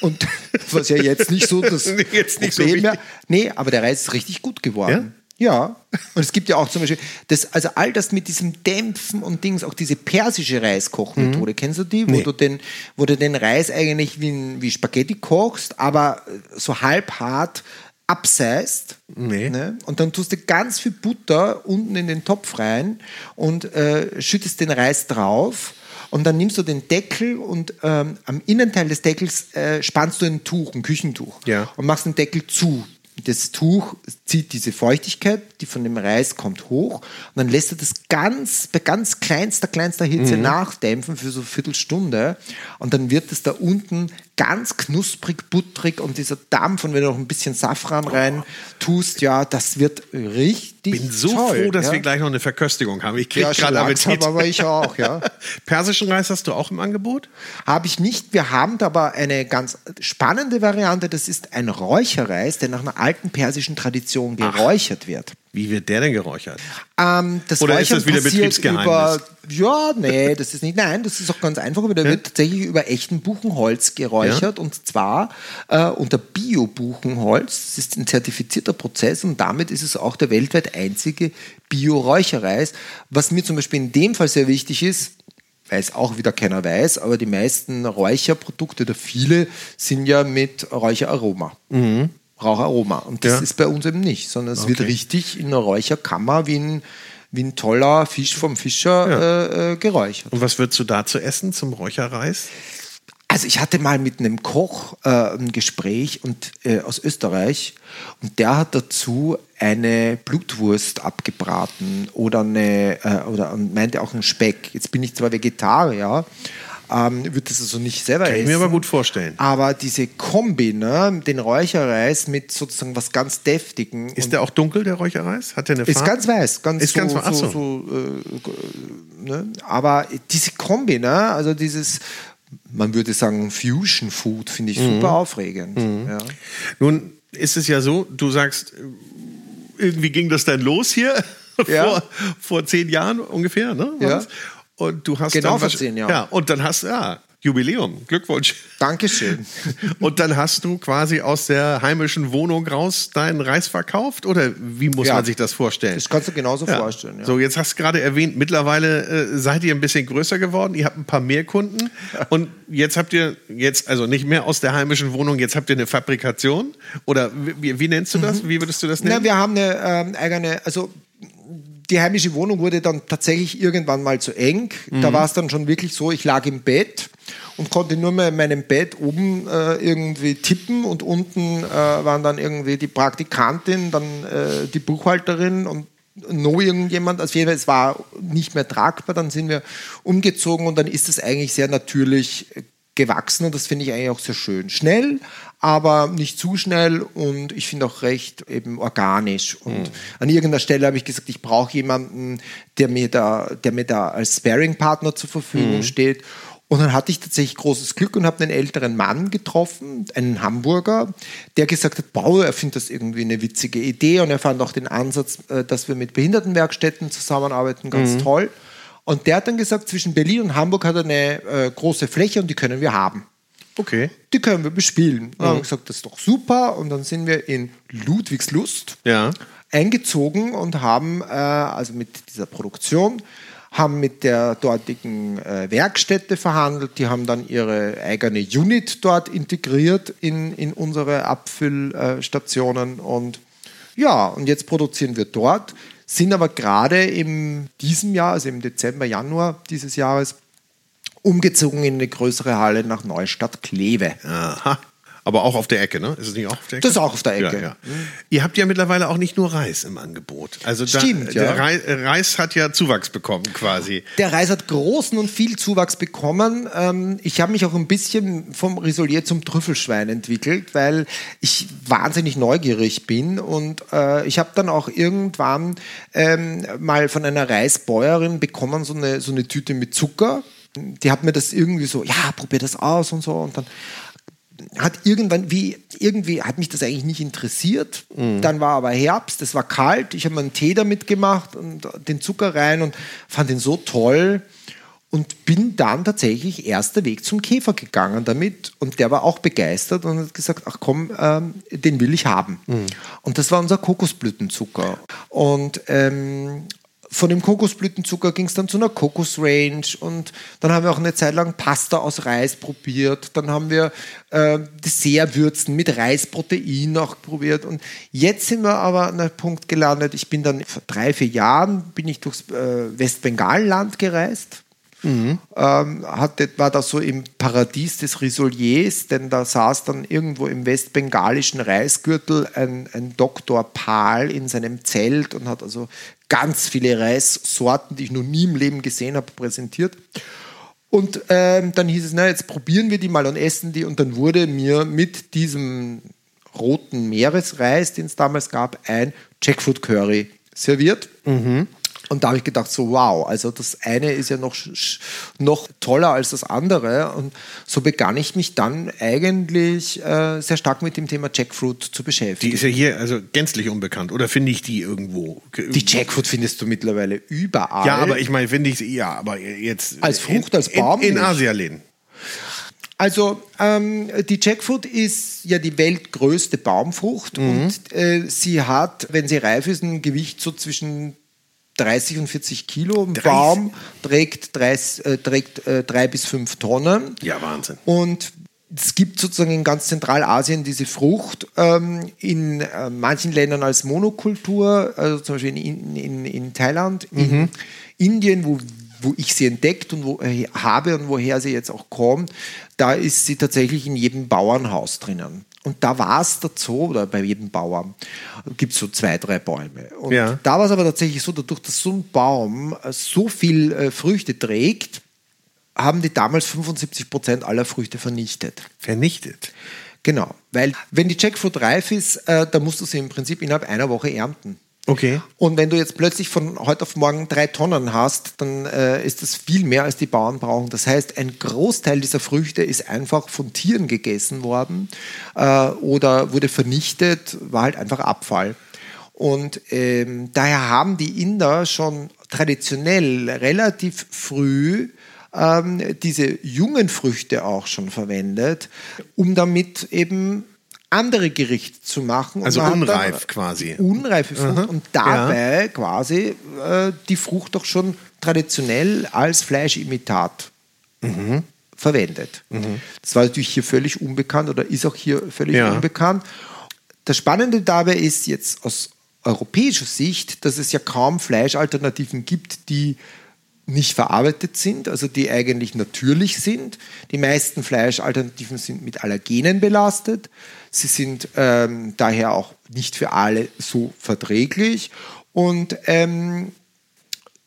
Und was ja jetzt nicht so das Jetzt nicht so Problem mehr. wichtig. Nee, aber der Reis ist richtig gut geworden. Ja. Und es gibt ja auch zum Beispiel, das, also all das mit diesem Dämpfen und Dings, auch diese persische Reiskochmethode, kennst du die? Wo, Nee. du den, wo du den Reis eigentlich wie, wie Spaghetti kochst, aber so halb hart abseist. Nee. Ne? Und dann tust du ganz viel Butter unten in den Topf rein und äh, schüttest den Reis drauf. Und dann nimmst du den Deckel und ähm, am Innenteil des Deckels äh, spannst du ein Tuch, ein Küchentuch. Ja. Und machst den Deckel zu. Das Tuch zieht diese Feuchtigkeit, die von dem Reis kommt, hoch. Und dann lässt du das ganz, bei ganz kleinster, kleinster Hitze nachdämpfen für so eine Viertelstunde. Und dann wird es da unten ganz knusprig, butterig und dieser Dampf und wenn du noch ein bisschen Safran rein tust, ja, das wird richtig bin so toll, froh, dass ja. wir gleich noch eine Verköstigung haben. Ich kriege Ja, gerade Appetit. aber ich auch, ja. Persischen Reis hast du auch im Angebot? Habe ich nicht. Wir haben aber eine ganz spannende Variante. Das ist ein Räucherreis, der nach einer alten persischen Tradition geräuchert wird. Wie wird der denn geräuchert? Ähm, das Oder ist Räuchern das wieder Betriebsgeheimnis? Über, ja, nee, das ist nicht. Nein, das ist auch ganz einfach. Aber der wird tatsächlich über echten Buchenholz geräuchert und zwar äh, unter Bio-Buchenholz. Das ist ein zertifizierter Prozess und damit ist es auch der weltweit einzige Bio-Räucherreis. Was mir zum Beispiel in dem Fall sehr wichtig ist, weil es auch wieder keiner weiß, aber die meisten Räucherprodukte oder viele sind ja mit Räucheraroma. Raucharoma. Und das Ja. ist bei uns eben nicht, sondern es wird richtig in einer Räucherkammer wie ein, wie ein toller Fisch vom Fischer äh, äh, geräuchert. Und was würdest du da zu essen zum Räucherreis? Also ich hatte mal mit einem Koch äh, ein Gespräch und, äh, aus Österreich und der hat dazu eine Blutwurst abgebraten oder eine äh, oder und meinte auch einen Speck. Jetzt bin ich zwar Vegetarier, ähm, würde das also nicht selber Kann ich essen. mir aber gut vorstellen. Aber diese Kombi, ne, den Räucherreis mit sozusagen was ganz Deftigen. Ist der auch dunkel, der Räucherreis? Hat der eine Ist Farbe? ganz weiß, ganz Ist so, ganz weiß, so, so. so äh, ne? aber diese Kombi, ne? also dieses, man würde sagen Fusion Food, finde ich Mhm. super aufregend. Ja. Nun ist es ja so, du sagst, irgendwie ging das dann los hier Ja. vor, vor zehn Jahren ungefähr, ne? Ja. Und du hast Genau dann vor zehn Jahren. Ja, und dann hast du ja Jubiläum, Glückwunsch. Dankeschön. Und dann hast du quasi aus der heimischen Wohnung raus deinen Reis verkauft? Oder wie muss Ja. man sich das vorstellen? Das kannst du genauso vorstellen. Ja. So, jetzt hast du gerade erwähnt, mittlerweile äh, seid ihr ein bisschen größer geworden, ihr habt ein paar mehr Kunden und jetzt habt ihr jetzt, also nicht mehr aus der heimischen Wohnung, jetzt habt ihr eine Fabrikation oder wie, wie nennst du das? Wie würdest du das nennen? Na, wir haben eine ähm, eigene, also die heimische Wohnung wurde dann tatsächlich irgendwann mal zu eng. Da war es dann schon wirklich so, ich lag im Bett und konnte nur mehr in meinem Bett oben äh, irgendwie tippen und unten äh, waren dann irgendwie die Praktikantin, dann äh, die Buchhalterin und noch irgendjemand. Also es war nicht mehr tragbar. Dann sind wir umgezogen und dann ist es eigentlich sehr natürlich gewachsen und das finde ich eigentlich auch sehr schön. Schnell, aber nicht zu schnell und ich finde auch recht eben organisch. Und an irgendeiner Stelle habe ich gesagt, ich brauche jemanden, der mir da, der mir da als Sparing-Partner zur Verfügung steht. Und dann hatte ich tatsächlich großes Glück und habe einen älteren Mann getroffen, einen Hamburger, der gesagt hat, Bauer, er findet das irgendwie eine witzige Idee und er fand auch den Ansatz, äh, dass wir mit Behindertenwerkstätten zusammenarbeiten, ganz toll. Und der hat dann gesagt, zwischen Berlin und Hamburg hat er eine äh, große Fläche und die können wir haben. okay. Die können wir bespielen. Und dann haben gesagt, das ist doch super. Und dann sind wir in Ludwigslust Ja. eingezogen und haben, äh, also mit dieser Produktion, haben mit der dortigen äh, Werkstätte verhandelt. Die haben dann ihre eigene Unit dort integriert in, in unsere Abfüllstationen. Und ja, und jetzt produzieren wir dort, sind aber gerade in diesem Jahr, also im Dezember, Januar dieses Jahres, umgezogen in eine größere Halle nach Neustadt-Kleve. Aha. Aber auch auf der Ecke, ne? Ist es nicht auch auf der Ecke? Das ist auch auf der Ecke. Ja, ja. Ihr habt ja mittlerweile auch nicht nur Reis im Angebot. Also da, Stimmt, ja. der Reis, Reis hat ja Zuwachs bekommen quasi. Der Reis hat großen und viel Zuwachs bekommen. Ähm, ich habe mich auch ein bisschen vom Risolier zum Trüffelschwein entwickelt, weil ich wahnsinnig neugierig bin. Und äh, ich habe dann auch irgendwann ähm, mal von einer Reisbäuerin bekommen, so eine, so eine Tüte mit Zucker. Die hat mir das irgendwie so, ja, probier das aus und so. Und dann hat irgendwann, wie, irgendwie hat mich das eigentlich nicht interessiert. Dann war aber Herbst, es war kalt, ich habe mir einen Tee damit gemacht und den Zucker rein und fand ihn so toll und bin dann tatsächlich erster Weg zum Käfer gegangen damit und der war auch begeistert und hat gesagt, ach komm, ähm, den will ich haben. Und das war unser Kokosblütenzucker. Und ähm, von dem Kokosblütenzucker ging es dann zu einer Kokosrange und dann haben wir auch eine Zeit lang Pasta aus Reis probiert. Dann haben wir äh, Dessertwürzen mit Reisprotein noch probiert und jetzt sind wir aber an einem Punkt gelandet. Ich bin dann vor drei, vier Jahren bin ich durchs äh, Westbengalland gereist. Ähm, hatte, war da so im Paradies des Risoliers, denn da saß dann irgendwo im westbengalischen Reisgürtel ein, ein Dr. Pahl in seinem Zelt und hat also ganz viele Reissorten, die ich noch nie im Leben gesehen habe, präsentiert. Und ähm, dann hieß es, na, jetzt probieren wir die mal und essen die. Und dann wurde mir mit diesem roten Meeresreis, den es damals gab, ein Jackfruit Curry serviert. Und da habe ich gedacht, so wow, also das eine ist ja noch, noch toller als das andere. Und so begann ich mich dann eigentlich äh, sehr stark mit dem Thema Jackfruit zu Die beschäftigen. ist ja hier also gänzlich unbekannt. Oder finde ich die irgendwo? Die Jackfruit findest du mittlerweile überall. Ja, aber ich meine, finde ich sie, ja, aber jetzt. Als Frucht, als in, Baum In, in. Asialäden. Also ähm, die Jackfruit ist ja die weltgrößte Baumfrucht und äh, sie hat, wenn sie reif ist, ein Gewicht so zwischen 30 und 40 Kilo. Ein 30? Baum trägt, 30, äh, trägt äh, drei bis fünf Tonnen. Ja, Wahnsinn. Und es gibt sozusagen in ganz Zentralasien diese Frucht, ähm, in äh, manchen Ländern als Monokultur, also zum Beispiel in, in, in Thailand, in Indien, wo, wo ich sie entdeckt und wo, äh, habe und woher sie jetzt auch kommt, da ist sie tatsächlich in jedem Bauernhaus drinnen. Und da war es dazu, oder bei jedem Bauern, gibt es so zwei, drei Bäume. Und Ja. da war es aber tatsächlich so, dadurch, dass so ein Baum äh, so viel äh, Früchte trägt, haben die damals 75 Prozent aller Früchte vernichtet. Vernichtet. Genau, weil wenn die Jackfruit reif ist, äh, dann musst du sie im Prinzip innerhalb einer Woche ernten. Okay. Und wenn du jetzt plötzlich von heute auf morgen drei Tonnen hast, dann äh, ist das viel mehr, als die Bauern brauchen. Das heißt, ein Großteil dieser Früchte ist einfach von Tieren gegessen worden äh, oder wurde vernichtet, war halt einfach Abfall. Und ähm, daher haben die Inder schon traditionell relativ früh ähm, diese jungen Früchte auch schon verwendet, um damit eben andere Gerichte zu machen. Also unreif quasi. Unreife Frucht. Mhm. Und dabei ja. quasi äh, die Frucht doch schon traditionell als Fleischimitat mhm. verwendet. Mhm. Das war natürlich hier völlig unbekannt oder ist auch hier völlig ja. unbekannt. Das Spannende dabei ist jetzt aus europäischer Sicht, dass es ja kaum Fleischalternativen gibt, die nicht verarbeitet sind, also die eigentlich natürlich sind. Die meisten Fleischalternativen sind mit Allergenen belastet. Sie sind ähm, daher auch nicht für alle so verträglich. Und ähm,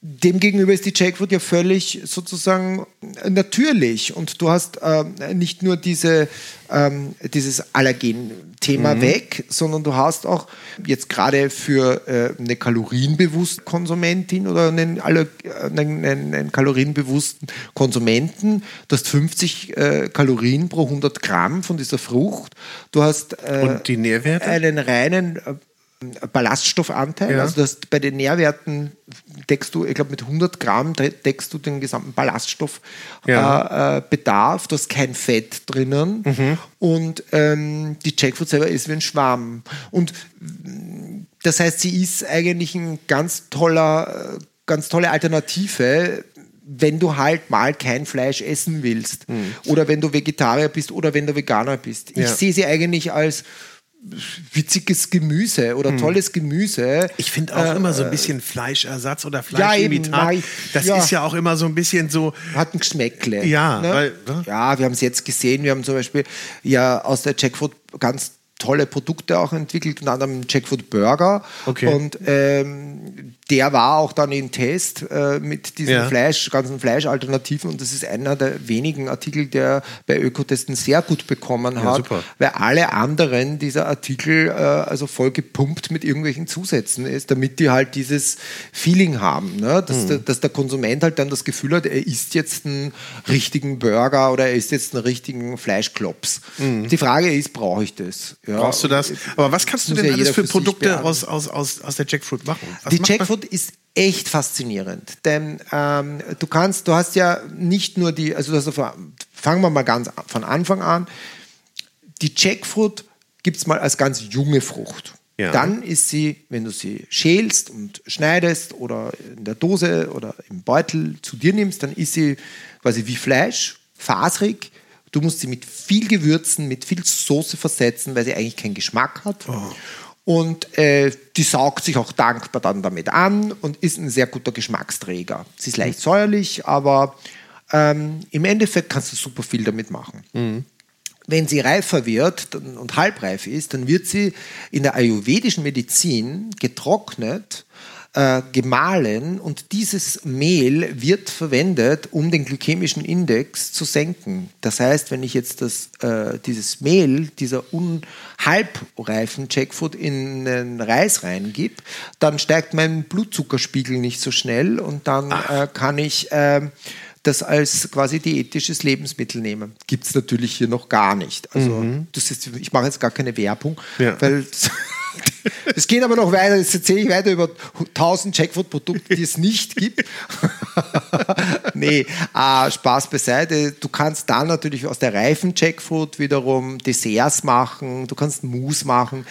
Demgegenüber ist die Jackfruit ja völlig sozusagen natürlich und du hast ähm, nicht nur diese, ähm, dieses Allergen-Thema mhm. weg, sondern du hast auch jetzt gerade für äh, eine kalorienbewusste Konsumentin oder einen, einen, einen, einen kalorienbewussten Konsumenten, du hast 50 äh, Kalorien pro 100 Gramm von dieser Frucht. Du hast äh, und die Nährwerte? einen reinen äh, Ballaststoffanteil. Ja. Also das, bei den Nährwerten deckst du, ich glaube, mit 100 Gramm deckst du den gesamten Ballaststoffbedarf. Ja. Äh, äh, du hast kein Fett drinnen. Mhm. Und ähm, die Jackfruit selber ist wie ein Schwamm. Und das heißt, sie ist eigentlich ein ganz toller, äh, ganz tolle Alternative wenn du halt mal kein Fleisch essen willst mhm. oder wenn du Vegetarier bist oder wenn du Veganer bist. Ich ja. sehe sie eigentlich als witziges Gemüse oder hm. tolles Gemüse. Ich finde auch äh, immer so ein bisschen Fleischersatz oder Fleischimitat. Ja, das ja. ist ja auch immer so ein bisschen so. Hat ein Geschmäckle. Ja, ne? weil, ne? ja, wir haben es jetzt gesehen. Wir haben zum Beispiel ja aus der Jackfruit ganz tolle Produkte auch entwickelt, unter anderem Jackfruit Burger. Okay. Und ähm, der war auch dann in Test äh, mit diesen ja. Fleisch, ganzen Fleischalternativen und das ist einer der wenigen Artikel, der bei Ökotesten sehr gut bekommen hat, ja, weil alle anderen dieser Artikel äh, also voll gepumpt mit irgendwelchen Zusätzen ist, damit die halt dieses Feeling haben, ne? dass, mhm. der, dass der Konsument halt dann das Gefühl hat, er isst jetzt einen richtigen Burger oder er isst jetzt einen richtigen Fleischklops. Mhm. Die Frage ist, brauche ich das? Ja, Brauchst du das? Aber was kannst du denn alles für Produkte aus, aus, aus, aus der Jackfruit machen? Was die Jackfruit Frankfurt ist echt faszinierend, denn ähm, du kannst, du hast ja nicht nur die, also das, fangen wir mal ganz von Anfang an. Die Jackfruit gibt es mal als ganz junge Frucht. Ja. Dann ist sie, wenn du sie schälst und schneidest oder in der Dose oder im Beutel zu dir nimmst, dann ist sie quasi wie Fleisch, faserig. Du musst sie mit viel Gewürzen, mit viel Soße versetzen, weil sie eigentlich keinen Geschmack hat. Oh. Und äh, die saugt sich auch dankbar dann damit an und ist ein sehr guter Geschmacksträger. Sie ist leicht mhm. säuerlich, aber ähm, im Endeffekt kannst du super viel damit machen. Mhm. Wenn sie reifer wird und halbreif ist, dann wird sie in der ayurvedischen Medizin getrocknet äh, gemahlen und dieses Mehl wird verwendet, um den glykämischen Index zu senken. Das heißt, wenn ich jetzt das, äh, dieses Mehl, dieser unhalbreifen Jackfood in den Reis reingib, dann steigt mein Blutzuckerspiegel nicht so schnell und dann äh, kann ich äh, das als quasi diätisches Lebensmittel nehmen. Gibt es natürlich hier noch gar nicht. Also mhm. das ist, ich mache jetzt gar keine Werbung, ja. weil Es geht aber noch weiter, jetzt erzähle ich weiter über 1000 Jackfruit-Produkte, die es nicht gibt. nee, äh, Spaß beiseite. Du kannst dann natürlich aus der reifen Jackfruit wiederum Desserts machen, du kannst Mousse machen.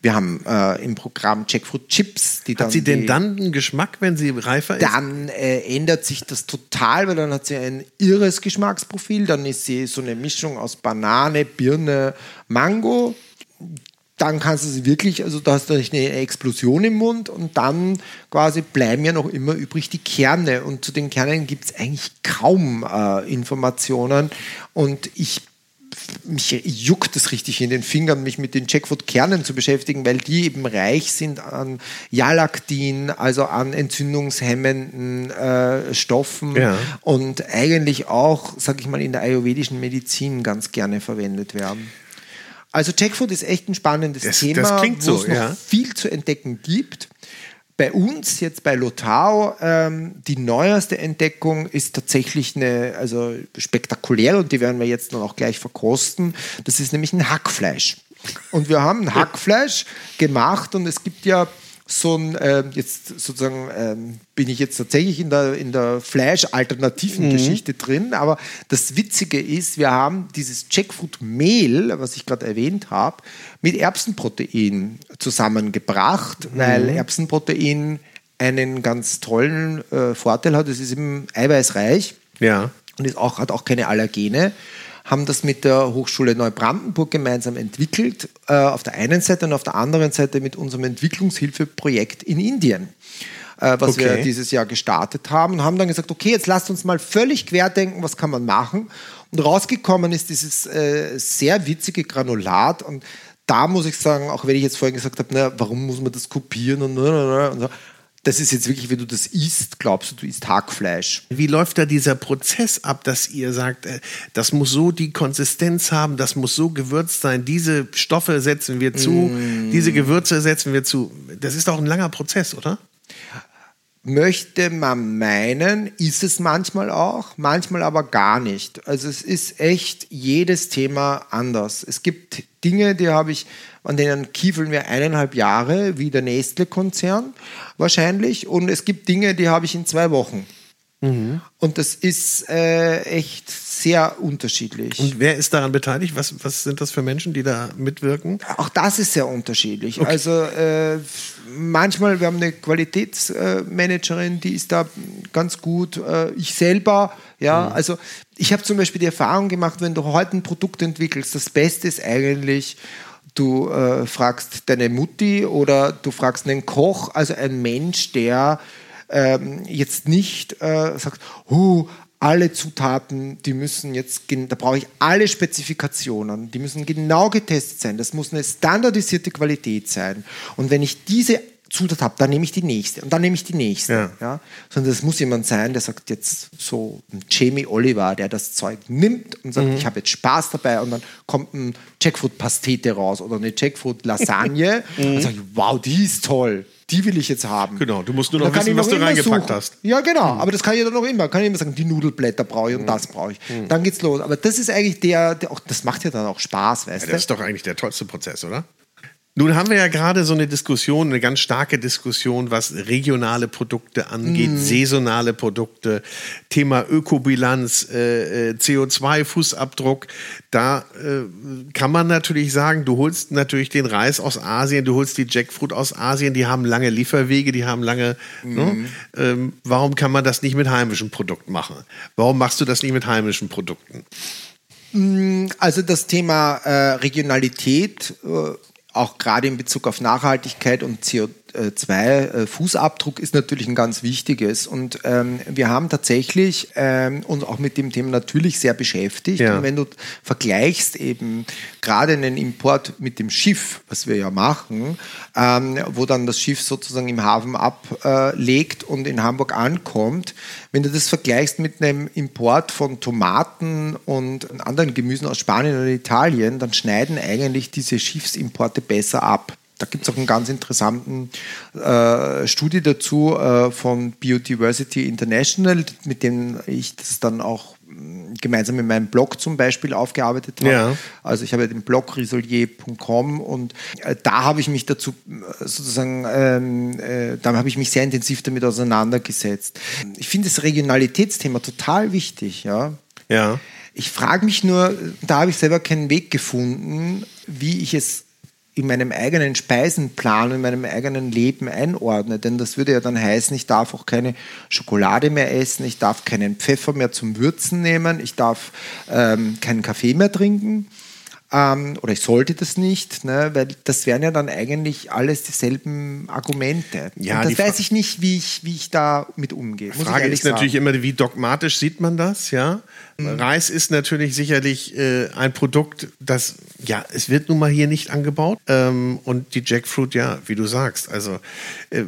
Wir haben äh, im Programm Jackfruit Chips. Die dann hat sie denn dann einen Geschmack, wenn sie reifer ist? Dann äh, ändert sich das total, weil dann hat sie ein irres Geschmacksprofil. Dann ist sie so eine Mischung aus Banane, Birne, Mango dann kannst du sie wirklich, also da hast du eine Explosion im Mund und dann quasi bleiben ja noch immer übrig die Kerne und zu den Kernen gibt es eigentlich kaum äh, Informationen und ich mich juckt es richtig in den Fingern, mich mit den Jackfruit-Kernen zu beschäftigen, weil die eben reich sind an Jalaktin, also an entzündungshemmenden äh, Stoffen ja. und eigentlich auch, sag ich mal, in der ayurvedischen Medizin ganz gerne verwendet werden. Also Jackfruit ist echt ein spannendes das, Thema, das wo so, es noch ja. viel zu entdecken gibt. Bei uns, jetzt bei Lotao, ähm, die neueste Entdeckung ist tatsächlich eine, also spektakulär und die werden wir jetzt dann auch gleich verkosten. Das ist nämlich ein Hackfleisch. Und wir haben ein Hackfleisch gemacht und es gibt ja so ein, äh, jetzt sozusagen ähm, bin ich jetzt tatsächlich in der, in der Fleisch-alternativen mhm. Geschichte drin, aber das Witzige ist, wir haben dieses Jackfruit-Mehl, was ich gerade erwähnt habe, mit Erbsenprotein zusammengebracht, mhm. weil Erbsenprotein einen ganz tollen äh, Vorteil hat, es ist eben eiweißreich ja. und ist auch, hat auch keine Allergene haben das mit der Hochschule Neubrandenburg gemeinsam entwickelt, äh, auf der einen Seite und auf der anderen Seite mit unserem Entwicklungshilfeprojekt in Indien. Äh, was okay. wir dieses Jahr gestartet haben und haben dann gesagt, okay, jetzt lasst uns mal völlig querdenken, was kann man machen. Und rausgekommen ist dieses äh, sehr witzige Granulat und da muss ich sagen, auch wenn ich jetzt vorhin gesagt habe, na, warum muss man das kopieren und, und so, das ist jetzt wirklich, wenn du das isst, glaubst du, du isst Hackfleisch. Wie läuft da dieser Prozess ab, dass ihr sagt, äh, das muss so die Konsistenz haben, das muss so gewürzt sein, diese Stoffe setzen wir zu, mm. diese Gewürze setzen wir zu. Das ist doch ein langer Prozess, oder? Möchte man meinen, ist es manchmal auch, manchmal aber gar nicht. Also es ist echt jedes Thema anders. Es gibt Dinge, die habe ich, an denen kiefeln wir eineinhalb Jahre, wie der Nestle-Konzern wahrscheinlich. Und es gibt Dinge, die habe ich in zwei Wochen. Mhm. Und das ist äh, echt sehr unterschiedlich. Und wer ist daran beteiligt? Was, was sind das für Menschen, die da mitwirken? Auch das ist sehr unterschiedlich. Okay. Also äh, manchmal, wir haben eine Qualitätsmanagerin, die ist da ganz gut. Äh, ich selber, ja, mhm. also ich habe zum Beispiel die Erfahrung gemacht, wenn du heute ein Produkt entwickelst, das Beste ist eigentlich, du äh, fragst deine Mutti oder du fragst einen Koch, also ein Mensch, der ähm, jetzt nicht äh, sagt, oh, alle Zutaten, die müssen jetzt, da brauche ich alle Spezifikationen, die müssen genau getestet sein. Das muss eine standardisierte Qualität sein. Und wenn ich diese Zutat habe, dann nehme ich die nächste und dann nehme ich die nächste. Ja. ja. Sondern das muss jemand sein, der sagt jetzt so ein Jamie Oliver, der das Zeug nimmt und sagt, mhm. ich habe jetzt Spaß dabei und dann kommt ein Jackfruit-Pastete raus oder eine Jackfruit-Lasagne und sage ich, wow, die ist toll die will ich jetzt haben. Genau, du musst nur noch wissen, was du reingepackt suchen. hast. Ja, genau, mhm. aber das kann ich dann noch immer. Kann ich immer sagen, die Nudelblätter brauche ich und mhm. das brauche ich. Mhm. Dann geht's los. Aber das ist eigentlich der, der auch, das macht ja dann auch Spaß, weißt ja, du? Das ist doch eigentlich der tollste Prozess, oder? Nun haben wir ja gerade so eine Diskussion, eine ganz starke Diskussion, was regionale Produkte angeht, mm. saisonale Produkte, Thema Ökobilanz, äh, äh CO2-Fußabdruck. Da äh, kann man natürlich sagen, du holst natürlich den Reis aus Asien, du holst die Jackfruit aus Asien, die haben lange Lieferwege, die haben lange. Mm. Ne? Ähm, warum kann man das nicht mit heimischen Produkten machen? Warum machst du das nicht mit heimischen Produkten? Mm, also das Thema äh, Regionalität äh, auch gerade in Bezug auf Nachhaltigkeit und CO2-Fußabdruck ist natürlich ein ganz wichtiges. Und ähm, wir haben tatsächlich ähm, uns auch mit dem Thema natürlich sehr beschäftigt. Ja. Und wenn du vergleichst eben gerade einen Import mit dem Schiff, was wir ja machen, ähm, wo dann das Schiff sozusagen im Hafen ablegt und in Hamburg ankommt, wenn du das vergleichst mit einem Import von Tomaten und anderen Gemüsen aus Spanien oder Italien, dann schneiden eigentlich diese Schiffsimporte besser ab. Da gibt es auch einen ganz interessanten äh, Studie dazu äh, von Biodiversity International, mit dem ich das dann auch mm, gemeinsam in meinem Blog zum Beispiel aufgearbeitet habe. Ja. Also ich habe den Blog risolier.com und äh, da habe ich mich dazu äh, sozusagen, ähm, äh, da habe ich mich sehr intensiv damit auseinandergesetzt. Ich finde das Regionalitätsthema total wichtig, ja. Ja. Ich frage mich nur, da habe ich selber keinen Weg gefunden, wie ich es in meinem eigenen Speisenplan, in meinem eigenen Leben einordne. Denn das würde ja dann heißen, ich darf auch keine Schokolade mehr essen, ich darf keinen Pfeffer mehr zum Würzen nehmen, ich darf ähm, keinen Kaffee mehr trinken. Ähm, oder ich sollte das nicht, ne, weil das wären ja dann eigentlich alles dieselben Argumente. Ja, Und das weiß ich nicht, wie ich, wie ich da mit umgehe. Die Frage ist sagen. natürlich immer, wie dogmatisch sieht man das, ja? Mhm. Reis ist natürlich sicherlich äh, ein Produkt, das, ja, es wird nun mal hier nicht angebaut. Ähm, und die Jackfruit, ja, wie du sagst, also äh,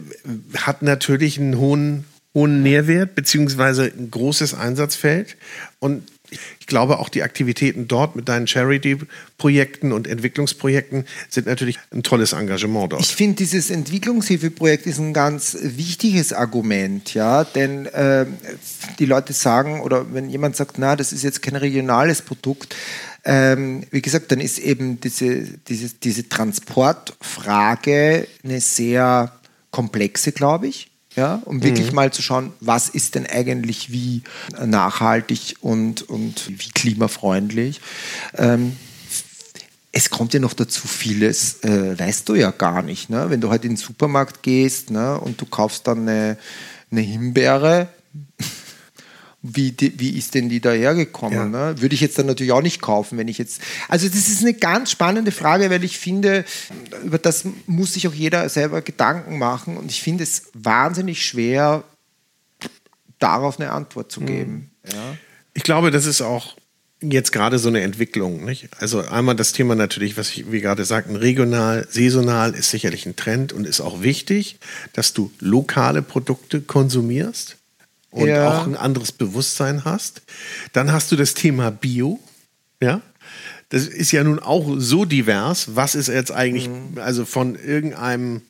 hat natürlich einen hohen, hohen Nährwert, beziehungsweise ein großes Einsatzfeld. Und ich glaube, auch die Aktivitäten dort mit deinen Charity-Projekten und Entwicklungsprojekten sind natürlich ein tolles Engagement dort. Ich finde, dieses Entwicklungshilfeprojekt ist ein ganz wichtiges Argument, ja, denn äh, die Leute sagen, oder wenn jemand sagt, na, das ist jetzt kein regionales Produkt, ähm, wie gesagt, dann ist eben diese, diese, diese Transportfrage eine sehr komplexe, glaube ich. Ja, um wirklich mal zu schauen, was ist denn eigentlich wie nachhaltig und, und wie klimafreundlich. Ähm, es kommt ja noch dazu vieles, äh, weißt du ja gar nicht. Ne? Wenn du halt in den Supermarkt gehst ne, und du kaufst dann eine, eine Himbeere, wie, wie ist denn die dahergekommen? Ja. Ne? Würde ich jetzt dann natürlich auch nicht kaufen, wenn ich jetzt. Also, das ist eine ganz spannende Frage, weil ich finde, über das muss sich auch jeder selber Gedanken machen. Und ich finde es wahnsinnig schwer, darauf eine Antwort zu geben. Ja? Ich glaube, das ist auch jetzt gerade so eine Entwicklung. Nicht? Also einmal das Thema natürlich, was ich, wie gerade sagten, regional, saisonal ist sicherlich ein Trend und ist auch wichtig, dass du lokale Produkte konsumierst und Ja. auch ein anderes Bewusstsein hast. Dann hast du das Thema Bio, ja. Das ist ja nun auch so divers. Was ist jetzt eigentlich, also von irgendeinem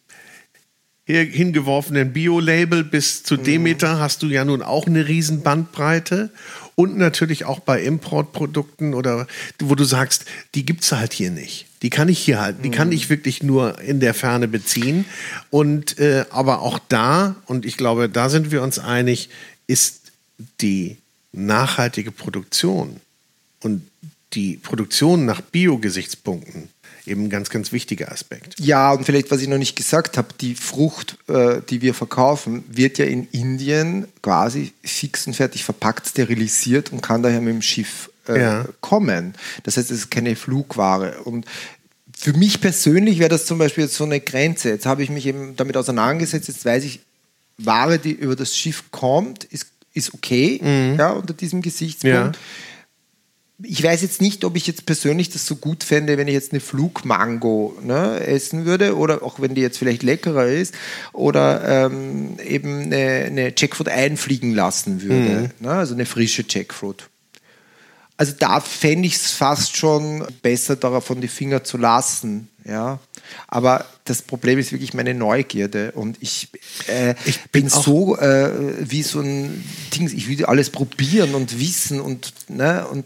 hier hingeworfenen Bio-Label bis zu Demeter hast du ja nun auch eine riesen Bandbreite. Und natürlich auch bei Importprodukten oder wo du sagst, die gibt's halt hier nicht. Die kann ich hier halt, die kann ich wirklich nur in der Ferne beziehen. Und äh, aber auch da, und ich glaube, da sind wir uns einig, ist die nachhaltige Produktion und die Produktion nach Bio-Gesichtspunkten eben ein ganz, ganz wichtiger Aspekt. Ja, und vielleicht, was ich noch nicht gesagt habe, die Frucht, äh, die wir verkaufen, wird ja in Indien quasi fix und fertig verpackt, sterilisiert und kann daher mit dem Schiff äh, Ja. kommen. Das heißt, es ist keine Flugware. Und für mich persönlich wäre das zum Beispiel jetzt so eine Grenze. Jetzt habe ich mich eben damit auseinandergesetzt, jetzt weiß ich, Ware, die über das Schiff kommt, ist, ist okay, ja, unter diesem Gesichtspunkt. Ja. Ich weiß jetzt nicht, ob ich jetzt persönlich das so gut fände, wenn ich jetzt eine Flugmango ne, essen würde oder auch wenn die jetzt vielleicht leckerer ist oder ähm, eben eine, eine Jackfruit einfliegen lassen würde, ne, also eine frische Jackfruit. Also da fände ich es fast schon besser, davon die Finger zu lassen. Ja, aber das Problem ist wirklich meine Neugierde und ich, äh, Ich bin, so äh, wie so ein Ding, ich will alles probieren und wissen und, ne, und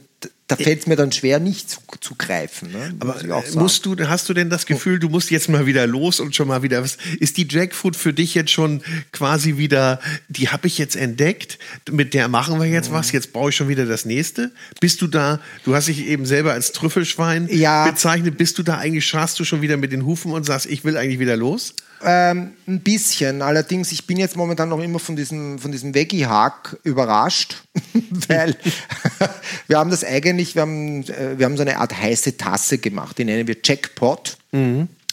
da fällt es mir dann schwer, nicht zu, zu greifen. Ne? Aber äh, musst du, hast du denn das Gefühl, du musst jetzt mal wieder los und schon mal wieder was? Ist die Jackfruit für dich jetzt schon quasi wieder, die habe ich jetzt entdeckt, mit der machen wir jetzt Mhm. was, jetzt brauche ich schon wieder das nächste? Bist du da, du hast dich eben selber als Trüffelschwein Ja. bezeichnet, bist du da eigentlich, scharst du schon wieder mit den Hufen und sagst, ich will eigentlich wieder los? Ähm, ein bisschen. Allerdings, ich bin jetzt momentan noch immer von diesem, von diesem Veggie-Hack überrascht, weil wir haben das eigentlich, wir haben, äh, wir haben so eine Art heiße Tasse gemacht, die nennen wir Jackpot.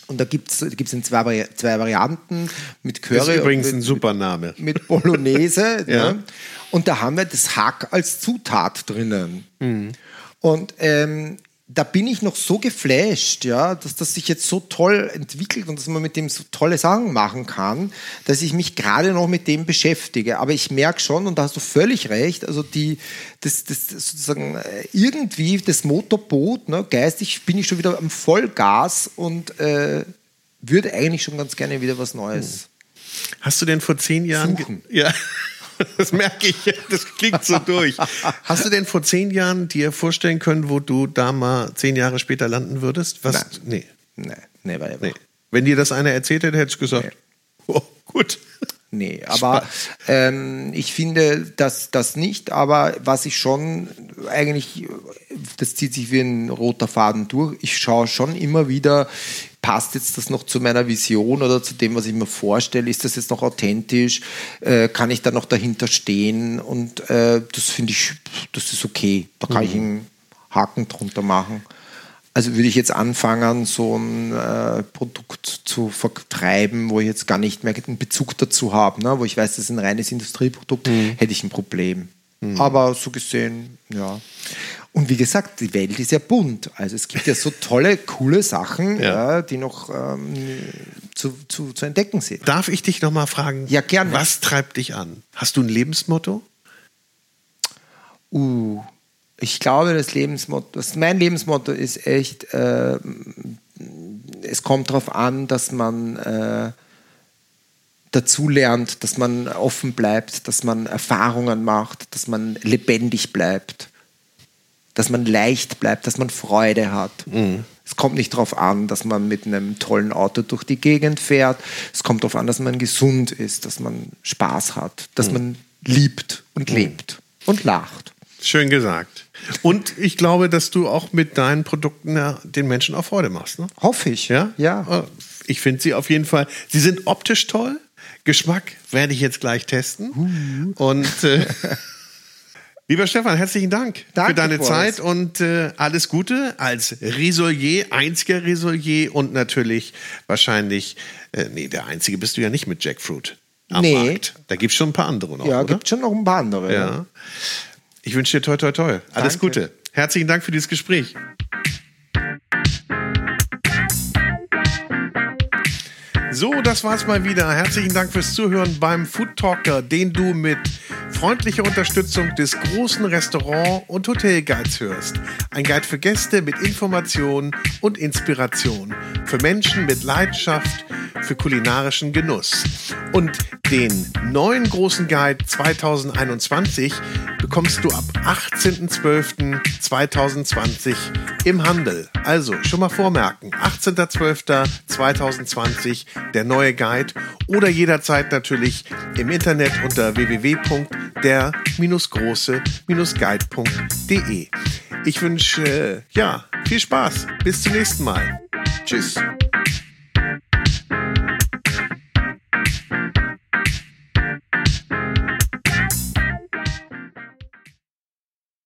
Und da gibt es gibt's in zwei, Vari zwei Varianten mit Curry. Das ist übrigens und ein mit, super Name. mit Bolognese. Ja. ne? Und da haben wir das Hack als Zutat drinnen. Mhm. Und ähm, da bin ich noch so geflasht, ja, dass das sich jetzt so toll entwickelt und dass man mit dem so tolle Sachen machen kann, dass ich mich gerade noch mit dem beschäftige. Aber ich merke schon, und da hast du völlig recht, also die, das, das, sozusagen äh, irgendwie das Motorboot, ne, geistig bin ich schon wieder am Vollgas und äh, würde eigentlich schon ganz gerne wieder was Neues. Hast du denn vor zehn Jahren. Suchen. Ja. Das merke ich, das klingt so durch. Hast du denn vor zehn Jahren dir vorstellen können, wo du da mal zehn Jahre später landen würdest? Was? Nein. Nee. Nee, never ever. nee. Wenn dir das einer erzählt hätte, hättest du gesagt, Nee. oh, gut. Nee, aber ähm, ich finde das, das nicht. Aber was ich schon eigentlich, das zieht sich wie ein roter Faden durch. Ich schaue schon immer wieder, passt jetzt das noch zu meiner Vision oder zu dem, was ich mir vorstelle? Ist das jetzt noch authentisch? Äh, kann ich da noch dahinter stehen? Und äh, das finde ich, das ist okay. Da kann ich einen Haken drunter machen. Also würde ich jetzt anfangen, so ein äh, Produkt zu vertreiben, wo ich jetzt gar nicht mehr einen Bezug dazu habe, ne? wo ich weiß, das ist ein reines Industrieprodukt, hätte ich ein Problem. Aber so gesehen, ja. Und wie gesagt, die Welt ist ja bunt. Also es gibt ja so tolle, coole Sachen, Ja. ja. die noch ähm, zu, zu, zu entdecken sind. Darf ich dich noch mal fragen? Ja, gerne. Was treibt dich an? Hast du ein Lebensmotto? Uh, ich glaube, das Lebensmotto, das, mein Lebensmotto ist echt, äh, es kommt darauf an, dass man äh, dazu lernt, dass man offen bleibt, dass man Erfahrungen macht, dass man lebendig bleibt. dass man leicht bleibt, dass man Freude hat. Mhm. Es kommt nicht darauf an, dass man mit einem tollen Auto durch die Gegend fährt. Es kommt darauf an, dass man gesund ist, dass man Spaß hat, dass man liebt und lebt und lacht. Schön gesagt. Und ich glaube, dass du auch mit deinen Produkten ja, den Menschen auch Freude machst. Ne? Hoffe ich. Ja? Ja. Äh, Ich finde sie auf jeden Fall. Sie sind optisch toll. Geschmack werde ich jetzt gleich testen. Und äh, lieber Stefan, herzlichen Dank Danke, für deine Boris. Zeit und äh, alles Gute als Risolier, einziger Risolier und natürlich wahrscheinlich, äh, nee, der einzige bist du ja nicht mit Jackfruit am Nee. Markt. Da gibt es schon ein paar andere noch, Ja, gibt schon noch ein paar andere. Ja. Ich wünsche dir toi toi toi. Alles Danke. Gute. Herzlichen Dank für dieses Gespräch. So, das war's mal wieder. Herzlichen Dank fürs Zuhören beim Food Talker, den du mit freundlicher Unterstützung des großen Restaurant- und Hotelguides hörst. Ein Guide für Gäste mit Informationen und Inspiration. Für Menschen mit Leidenschaft für kulinarischen Genuss. Und den neuen großen Guide 2021 bekommst du ab 18.12.2020 im Handel. Also schon mal vormerken, 18.12.2020 der neue Guide oder jederzeit natürlich im Internet unter www.der-große-guide.de. Ich wünsche ja viel Spaß. Bis zum nächsten Mal. Tschüss.